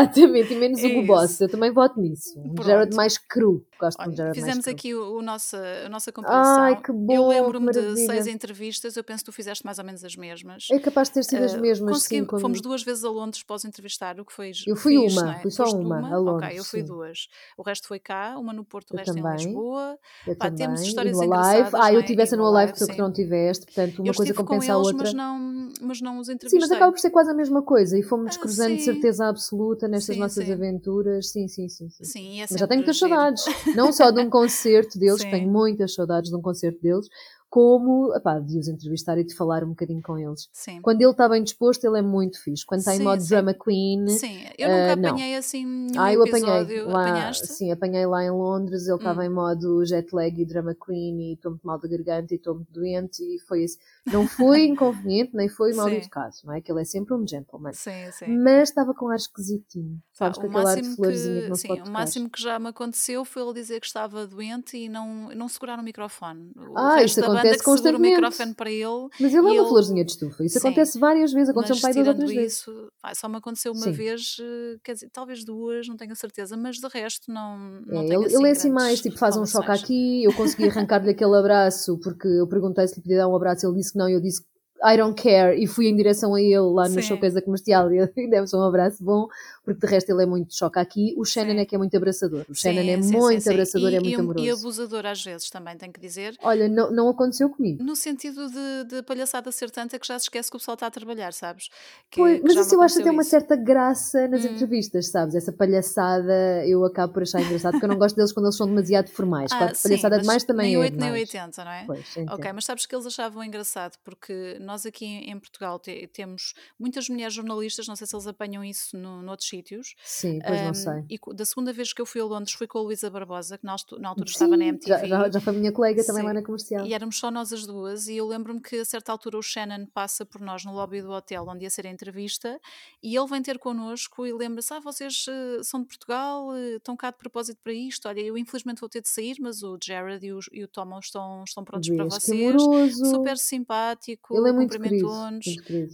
e menos Hugo Boss, Isso. eu também voto nisso. Um Pronto. mais cru, gosto de Olha, mais fizemos cru. aqui o, o nossa, a nossa Ai, comparação. que Eu bom, que lembro-me de seis entrevistas, eu penso que tu fizeste mais ou menos as mesmas. É capaz de ter sido as Uh, mesmas, sim, consegui- Fomos quando... duas vezes a Londres para os entrevistar, o que foi Eu fui fixe, uma, é? fui só uma, uma? a Ok, Londres, eu fui sim. duas. O resto foi cá, uma no Porto, o Eu resto em também, Lisboa. eu Pá, temos também. E histórias engraçadas, ah, eu é? tive E essa no que tu que não tiveste, portanto Eu uma coisa estive com compensa a outra. mas não, mas não os Sim, mas entrevistei. acaba por ser quase a mesma coisa e fomos Ah, cruzando de certeza absoluta nestas nossas aventuras. Sim, sim, sim, sim. sim. É Mas já tenho muitas saudades, não só de um concerto deles, tenho muitas saudades de um concerto deles, como epá, de os entrevistar e de falar um bocadinho com eles. sim. Quando ele está bem disposto, ele é muito fixe. Quando está em modo sim. drama queen, Sim, eu nunca ah, não. apanhei assim nenhum Ah, eu apanhei episódio. lá, Apanhaste? sim, apanhei lá em Londres, ele estava Hum. em modo jet lag e drama queen e estou muito mal da garganta e estou muito doente e foi assim. Não foi <laughs> inconveniente, nem foi mal educado, não é? Que ele é sempre um gentleman. sim, sim. Mas estava com ar esquisitinho, Pá, sabes, com o aquele ar de florzinha que que, não sim, o máximo que já me aconteceu foi ele dizer que estava doente e não, não segurar o microfone. O Ah, isso da acontece que segura o microfone para ele Mas ele é uma florzinha ele. de estufa. Isso Sim, acontece várias vezes, aconteceu um pai duas ou tirando três vezes. isso, pá, só me aconteceu uma Sim. vez, eh, quer dizer, talvez duas, não tenho a certeza, mas de resto não, não É, ele, assim ele é assim mais, tipo, faz um choque aqui, eu consegui arrancar-lhe aquele abraço, porque eu perguntei se lhe podia dar um abraço, ele disse que não, eu disse I don't care, e fui em direção a ele lá no Sim, showcase comercial, e <laughs> ser um abraço bom, porque de resto ele é muito choque aqui. O Shannon sim. é que é muito abraçador, o Shannon é Sim, sim, sim, muito sim. abraçador, é E, e, muito e amoroso. abusador às vezes também, tenho que dizer. Olha, não, não aconteceu comigo. No sentido de, de palhaçada ser tanta que já se esquece que o pessoal está a trabalhar, sabes? Pois, Que, que mas isso eu acho até uma certa graça nas Hum. entrevistas, sabes? Essa palhaçada eu acabo por achar engraçado, porque eu não gosto deles quando eles são demasiado formais. Ah, Claro que sim, palhaçada demais também nem é 8 nem demais. 80, não é? Pois, Ok, entendo. mas sabes que eles achavam engraçado porque nós aqui em Portugal te- temos muitas mulheres jornalistas, não sei se eles apanham isso no, noutros sítios. Sim, pois não ahm, sei. e da segunda vez que eu fui a Londres foi com a Luísa Barbosa, que na, na altura estava na Sim, já, já, MTV. foi minha colega também lá Sim. na comercial. E éramos só nós as duas, e eu lembro-me que a certa altura o Shannon passa por nós no lobby do hotel onde ia ser a entrevista, e ele vem ter connosco e lembra-se: Ah, vocês eh, são de Portugal, eh, estão cá de propósito para isto. Olha, eu infelizmente vou ter de sair, mas o Jared e o, e o Thomas estão, estão prontos para Vês que vocês. amoroso. Super simpático, querido, cumprimentou-nos.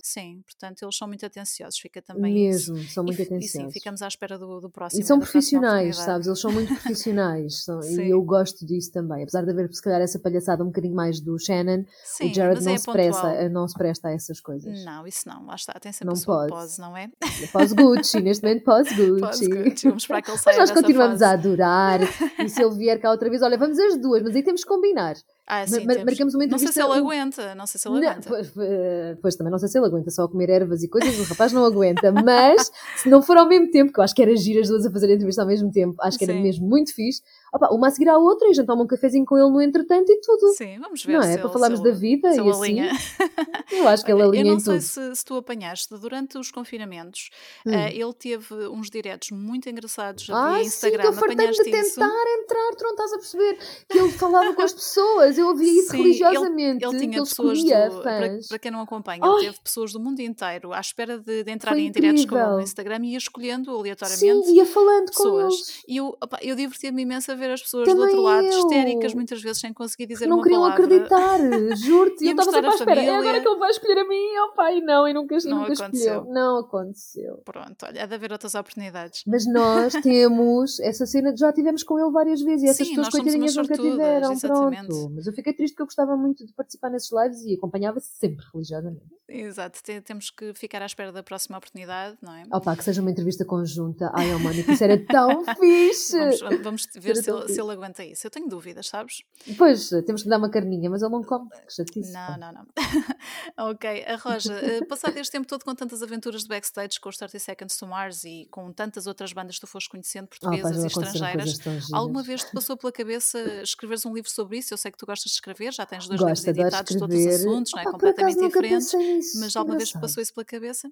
Sim, portanto, eles são muito atenciosos, fica também isso. Mesmo, são E, muito f- e sim, atenciosos. ficamos à espera do, do E próximo, são da próxima profissionais, sabes? Eles são muito profissionais são- e eu gosto disso também. Apesar de haver, se calhar, essa palhaçada um bocadinho mais do Shannon, o Sim, Jared mas não é se, presta, pontual. não se presta a essas coisas. Não, isso não, lá está, tem sempre Não a pode. pose, não é? Pós-Gucci, neste momento pós-Gucci. <laughs> Pose Gucci, vamos esperar que ele Mas nós continuamos a fase. adorar. E se ele vier cá outra vez, olha, vamos as duas, mas aí temos que combinar. Ah, sim, mar- marcamos uma Não sei se ele aguenta, não sei se ele Não, aguenta. pois, eh, pois também não sei se ele aguenta só comer ervas e coisas, o rapaz não aguenta, <laughs> mas se não for ao mesmo tempo, que eu acho que era giro as duas a fazer a entrevista ao mesmo tempo, acho que era Sim. mesmo muito fixe. Opa, uma a seguir à outra e jantar um cafezinho com ele no entretanto e tudo. Sim, vamos ver. Não é? Para ele- falarmos da ele- vida e ele assim. <laughs> Eu acho que ele alinha eu não sei se, se tu apanhaste, durante os confinamentos, Hum. eh, ele teve uns diretos muito engraçados via Ai, sim, que Instagram. eu fartei-me de Apanhaste isso? tentar entrar, tu não estás a perceber que ele falava com as pessoas, eu ouvia isso Sim, ele- religiosamente, Ele que tinha ele pessoas escolhia do, para, para quem não acompanha, Ai. ele teve pessoas do mundo inteiro à espera de, de entrarem em diretos com ele no. Instagram e ia escolhendo Sim, aleatoriamente ia falando com pessoas. eles. E eu, eu divertia-me imenso a ver as pessoas do outro Também lado, eu. histéricas, muitas vezes sem conseguir dizer não uma queriam palavra. acreditar, <laughs> juro-te. E Ia eu estava sempre à espera. É agora que ele vai escolher a mim, oh pai, não, e nunca, Não nunca aconteceu. escolheu. Não aconteceu. Pronto, olha, há de haver outras oportunidades. Mas nós <laughs> temos essa cena, já tivemos com ele várias vezes e essas Sim, pessoas coitadinhas nunca tiveram, exatamente. pronto. Mas eu fiquei triste que eu gostava muito de participar nesses lives e acompanhava sempre religiosamente. Exato, te- temos que ficar à espera da próxima oportunidade, não é? Opa, que seja uma entrevista conjunta. Ai, oh, Mónica, isso era tão <laughs> fixe! Vamos, vamos ver se tão ele, se ele aguenta isso. Eu tenho dúvidas, sabes? Pois, temos que dar uma carninha, mas ele não come. Que chatice. Não, não, não. <laughs> ok, a Roja, eh, passado este tempo todo com tantas aventuras de backstage com os 30 Seconds to Mars e com tantas outras bandas que tu foste conhecendo, Oh, já portuguesas e aconteceram estrangeiras, alguma vez te passou pela cabeça escreveres um livro sobre isso? Eu sei que tu gostas de escrever, já tens dois Gosto, livros editados, todos os assuntos, não é? Acaso completamente diferentes. Mas alguma vez te passou isso pela cabeça?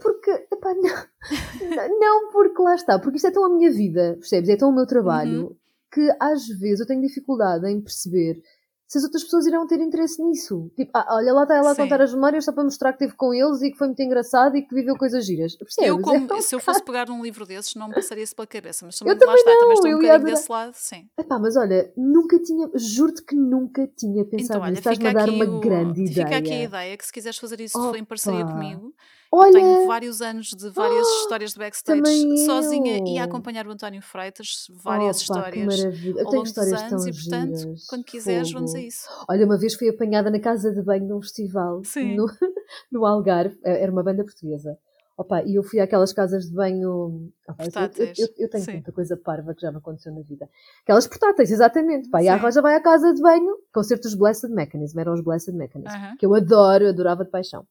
Porque, epá, não, <laughs> não, porque lá está, porque isto é tão a minha vida, percebes? É tão o meu trabalho Uhum. que às vezes eu tenho dificuldade em perceber se as outras pessoas irão ter interesse nisso. Tipo, ah, olha, lá está ela a Sim. contar as memórias só para mostrar que teve com eles e que foi muito engraçado e que viveu coisas giras. Percebes? Eu, como, É um se eu fosse pegar num livro desses, não me passaria isso pela cabeça, mas Eu também, lá também está, também não, estou um bocadinho adorar. desse lado, sim. Epá, mas olha, nunca tinha, juro-te que nunca tinha pensado Então, olha, nisso. Estás-me fica a dar uma o- grande ideia. fica aqui a ideia que se quiseres fazer isso Opa! em parceria comigo, Olha, tenho vários anos de várias Ah, histórias de backstage sozinha e a eu. acompanhar o António Freitas, várias que histórias maravilha. Eu ao tenho histórias tão anos e, portanto, giras. quando quiseres, vamos a Fogo. isso. Olha, uma vez fui apanhada na casa de banho de um festival no, <laughs> no Algarve, eh, era uma banda portuguesa. Opa, e eu fui àquelas casas de banho. Opa, eu, eu, eu- eu tenho Sim. tanta coisa parva que já me aconteceu na vida. Aquelas portáteis, exatamente. Pá, e a. Roja vai à casa de banho, concertos dos Blessed Mechanism, eram os Blessed Mechanism, Aham. que eu adoro, eu adorava de paixão.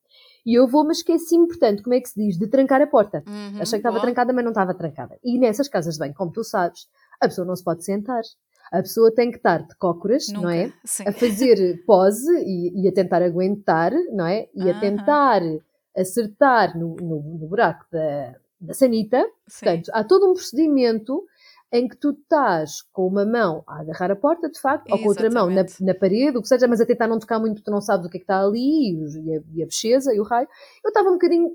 E eu vou, mas esqueci-me, portanto, como é que se diz? De trancar a porta. Uhum, Achei que estava trancada, mas não estava trancada. E nessas casas de banho, como tu sabes, a pessoa não se pode sentar. A pessoa tem que estar de cócoras, não Nunca. é? Sim. a fazer pose e, e a tentar aguentar, não é? E a Aham. tentar acertar no, no, no buraco da, da sanita. Sim. Portanto, há todo um procedimento em que tu estás com uma mão a agarrar a porta, de facto, ou com outra mão na, na parede, o que seja, mas a tentar não tocar muito porque tu não sabes o que é que está ali, e, a, e a bocheza e o raio. Eu estava um bocadinho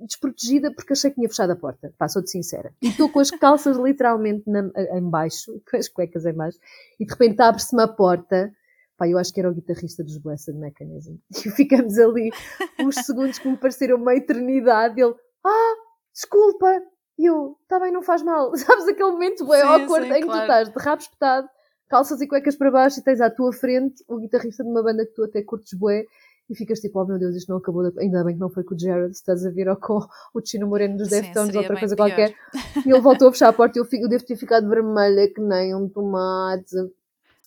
desprotegida porque achei que tinha fechado a porta, pá, sou-te sincera. E estou com as calças <laughs> literalmente na, em baixo, com as cuecas em baixo, e de repente abre-se-me a porta. Pá, eu acho que era o guitarrista dos Blessed Mechanism. <laughs> E ficamos ali uns segundos que me pareceram uma eternidade. Ele, ah, desculpa. E eu, tá bem, não faz mal. <laughs> Sabes aquele momento bem awkward sim, em que claro. tu estás de rabo espetado, calças e cuecas para baixo e tens à tua frente o guitarrista de uma banda que tu até curtes bué e ficas tipo, oh meu Deus, isto não acabou, de- ainda bem que não foi com o Jared, estás a vir ou com o Chino Moreno dos Deftones, seria outra coisa pior. qualquer. E ele voltou a fechar a porta e eu, fico- eu devo ter ficado vermelha que nem um tomate.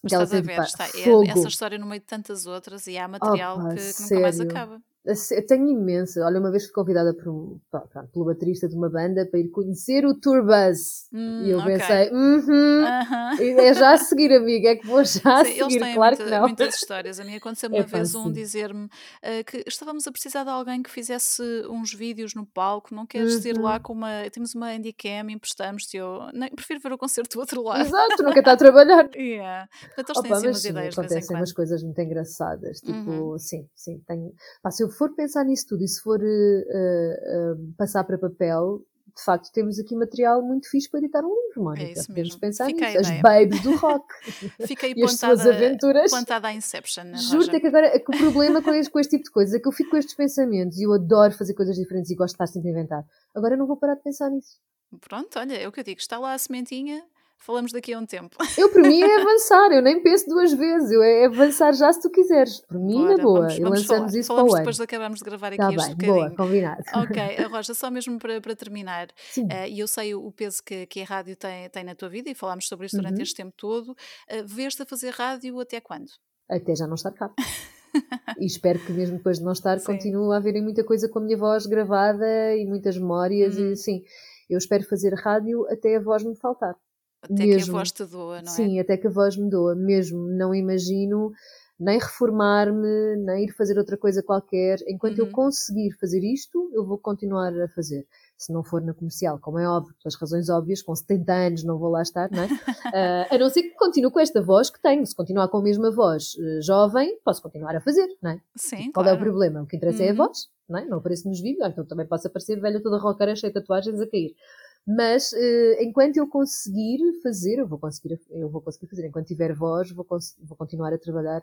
Mas estás a ver, pá, está, é essa história no meio de tantas outras e há material Opa, que, que nunca mais acaba. A Eu tenho imensa. Olha, uma vez fui convidada por um, pá, pelo baterista de uma banda para ir conhecer o Tour Buzz. Hum, e eu ok. pensei, uhum, Aham. é já a seguir, amiga, é que vou já a Sim, eles seguir, têm claro muita- que não. muitas <laughs> histórias. A mim aconteceu É uma pá, vez um dizer-me ah, que estávamos a precisar de alguém que fizesse uns vídeos no palco. Não queres ir lá Uhum. com uma. Temos uma Handycam, emprestamos-te. Eu prefiro ver o concerto do outro lado. Exato, nunca está a trabalhar. <laughs> Yeah. Portanto, eles têm Opa, assim mas umas sim, ideias acontecem umas coisas muito engraçadas. Tipo, Uhum. sim, sim. Tenho... Pá, se eu for pensar nisso tudo e se for eh, eh, passar para papel, de facto temos aqui material muito fixe para editar um livro, Mónica. É isso mesmo. pensar Fica nisso. As babes do rock Fiquei <laughs> e as suas plantada, aventuras. plantada à Inception. né, Juro-te é que agora que o problema com este, com este tipo de coisas é que eu fico com estes pensamentos e eu adoro fazer coisas diferentes e gosto de estar sempre a inventar. Agora eu não vou parar de pensar nisso. Pronto, olha, é o que eu digo. Está lá a sementinha. Falamos daqui a um tempo. <laughs> Eu, por mim, é avançar, eu nem penso duas vezes, eu é avançar já se tu quiseres. Por mim, na Bora, boa. vamos, vamos lançamos falar. isso Falamos para o depois ano. de acabarmos de gravar aqui Está este bem, bocadinho. boa, combinado. <laughs> Ok, a Roja, só mesmo para, para terminar, Sim. eh, e eu sei o peso que, que a rádio tem, tem na tua vida e falámos sobre isso durante Uhum. este tempo todo. Uh, Vês-te a fazer rádio até quando? Até já não estar cá. <laughs> e espero que mesmo depois de não estar, Sim. continue a haverem muita coisa com a minha voz gravada e muitas memórias Uhum. e sim. Eu espero fazer rádio até a voz me faltar. Até mesmo, que a voz te doa, não é? Sim, até que a voz me doa, mesmo. Não imagino nem reformar-me, nem ir fazer outra coisa qualquer. Enquanto uhum. eu conseguir fazer isto, eu vou continuar a fazer. Se não for na comercial, como é óbvio, pelas razões óbvias, com 70 anos não vou lá estar, não é? uh, <laughs> a não ser que continue com esta voz que tenho. Se continuar com a mesma voz uh, jovem, posso continuar a fazer, não é? Sim, Qual claro. é o problema? O que interessa uhum. é a uhum. voz, não é? Não apareço nos vídeos, então também posso aparecer velha toda rockera, cheia de tatuagens a cair. Mas uh, enquanto eu conseguir fazer, eu vou conseguir, eu vou conseguir fazer. Enquanto tiver voz, vou, vou continuar a trabalhar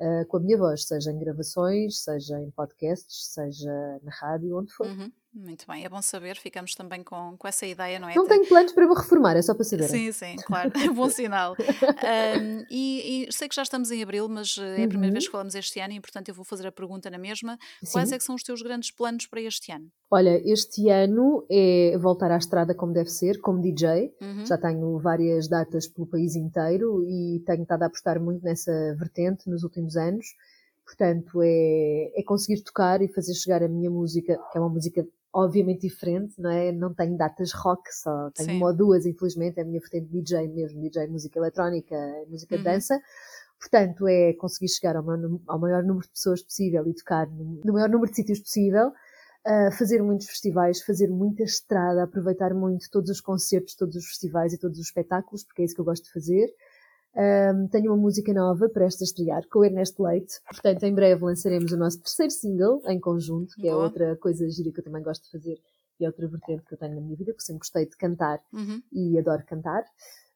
uh, com a minha voz, seja em gravações, seja em podcasts, seja na rádio, onde for. Uhum. Muito bem, é bom saber, ficamos também com, com essa ideia, não é? Não tenho planos para me reformar, é só para saber. Sim, sim, claro, é bom sinal. <laughs> um, e, e, sei que já estamos em abril, mas eh, é a primeira uhum. vez que falamos este ano e, portanto, eu vou fazer a pergunta na mesma. Sim. Quais é que são os teus grandes planos para este ano? Olha, este ano é voltar à estrada como deve ser, como DJ. Uhum. Já tenho várias datas pelo país inteiro e tenho estado a apostar muito nessa vertente nos últimos anos. Portanto, é, é conseguir tocar e fazer chegar a minha música, que é uma música obviamente diferente, não é? Não tenho datas rock, só tenho Sim. uma ou duas, infelizmente, é a minha vertente DJ mesmo, DJ música eletrónica, música uhum. de dança. Portanto, é conseguir chegar ao maior, ao maior, número de pessoas possível e tocar no, no maior número de sítios possível, uh, fazer muitos festivais, fazer muita estrada, aproveitar muito todos os concertos, todos os festivais e todos os espetáculos, porque é isso que eu gosto de fazer. Um, tenho uma música nova para esta estrear com o Ernesto Leite. Portanto, em breve lançaremos o nosso terceiro single em conjunto, que é Boa. é outra coisa gira que eu também gosto de fazer e é outra vertente que eu tenho na minha vida, porque sempre gostei de cantar uhum. e adoro cantar.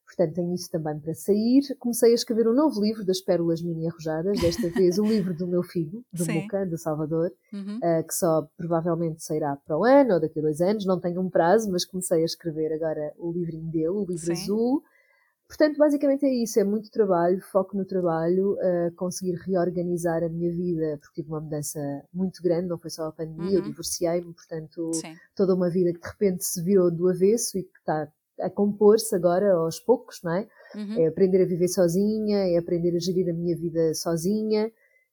Portanto, tenho isso também para sair. Comecei a escrever um novo livro das Pérolas Mini Arrojadas, desta vez o livro do meu filho, do Sim. Muca, do Salvador, uhum. uh, que só provavelmente sairá para o ano ou daqui a dois anos, não tenho um prazo, mas comecei a escrever agora o livrinho dele, o livro Sim. azul. Portanto, basicamente é isso, é muito trabalho, foco no trabalho, uh, conseguir reorganizar a minha vida, porque tive uma mudança muito grande, não foi só a pandemia, uhum. eu divorciei-me, portanto, Sim. toda uma vida que de repente se virou do avesso e que está a compor-se agora aos poucos, não é? Uhum. É aprender a viver sozinha, é aprender a gerir a minha vida sozinha,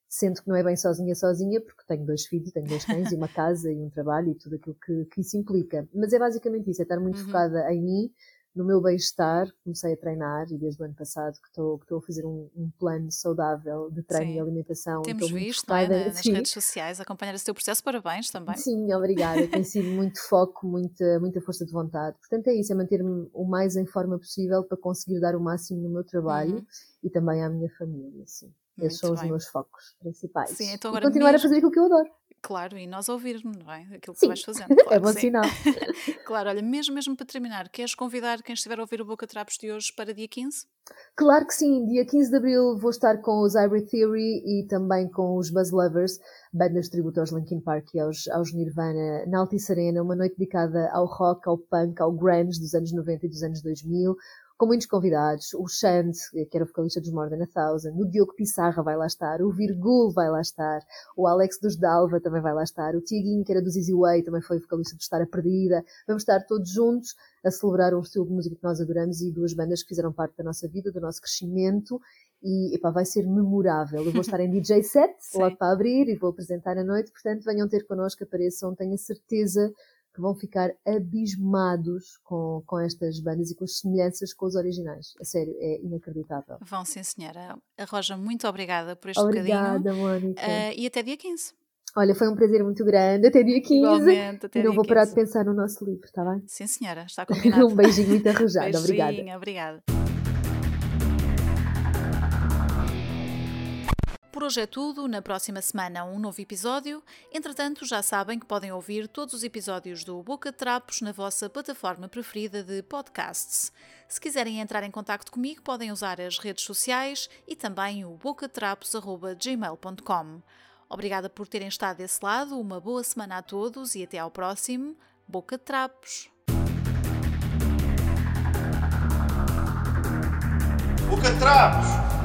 sendo que não é bem sozinha, sozinha, porque tenho dois filhos, tenho dois cães e uma casa e um trabalho e tudo aquilo que, que isso implica. Mas é basicamente isso, é estar muito uhum. focada em mim, no meu bem-estar, comecei a treinar e desde o ano passado que estou, que estou a fazer um, um plano saudável de treino sim. e alimentação. Temos visto é? Na, nas sim. redes sociais acompanhar esse teu processo, parabéns também. Sim, obrigada. Tem sido <laughs> muito foco, muita, muita força de vontade. Portanto, é isso, é manter-me o mais em forma possível para conseguir dar o máximo no meu trabalho uhum. e também à minha família. Sim. Esses são bem. os meus focos principais. Sim, então agora e continuar mesmo... a fazer aquilo que eu adoro. Claro, e nós ouvirmos, não é? Aquilo que sim. vais fazendo. <laughs> Claro, é bom sinal. <laughs> claro, olha, mesmo, mesmo para terminar, queres convidar quem estiver a ouvir o Boca Trapos de hoje para dia 15? Claro que sim, dia 15 de Abril vou estar com os Hybrid Theory e também com os Buzz Lovers, bandas de tributo aos Linkin Park e aos, aos Nirvana, na Altice Arena, uma noite dedicada ao rock, ao punk, ao grunge dos anos 90 e dos anos 2000, com muitos convidados. O Shant, que era o vocalista dos More Than a Thousand, o Diogo Pissarra vai lá estar, o Virgul vai lá estar, o Alex dos Dalva também vai lá estar, o Tiaguinho, que era dos Easy Way, também foi vocalista do Estar a Perdida. Vamos estar todos juntos a celebrar um estilo de música que nós adoramos e duas bandas que fizeram parte da nossa vida, do nosso crescimento. E epá, vai ser memorável. Eu vou estar em <laughs> DJ set, logo para abrir e vou apresentar a noite, portanto venham ter connosco, apareçam, tenho a certeza que vão ficar abismados com, com estas bandas e com as semelhanças com os originais. A sério, é inacreditável. Vão sim, senhora. A Roja, muito obrigada por este obrigada, bocadinho. Obrigada, Mónica. Uh, e até dia 15. Olha, foi um prazer muito grande. Até dia 15. Igualmente, até e não vou parar de pensar no nosso livro, está bem? Sim, senhora, está <laughs> combinado. um beijinho muito arrojado. Beijinho, obrigada. Obrigada. Por hoje é tudo. Na próxima semana, um novo episódio. Entretanto, já sabem que podem ouvir todos os episódios do Boca Trapos na vossa plataforma preferida de podcasts. Se quiserem entrar em contato comigo, podem usar as redes sociais e também o bocatrapos.gmail.com. Obrigada por terem estado desse lado, uma boa semana a todos e até ao próximo Boca Trapos. Boca Trapos!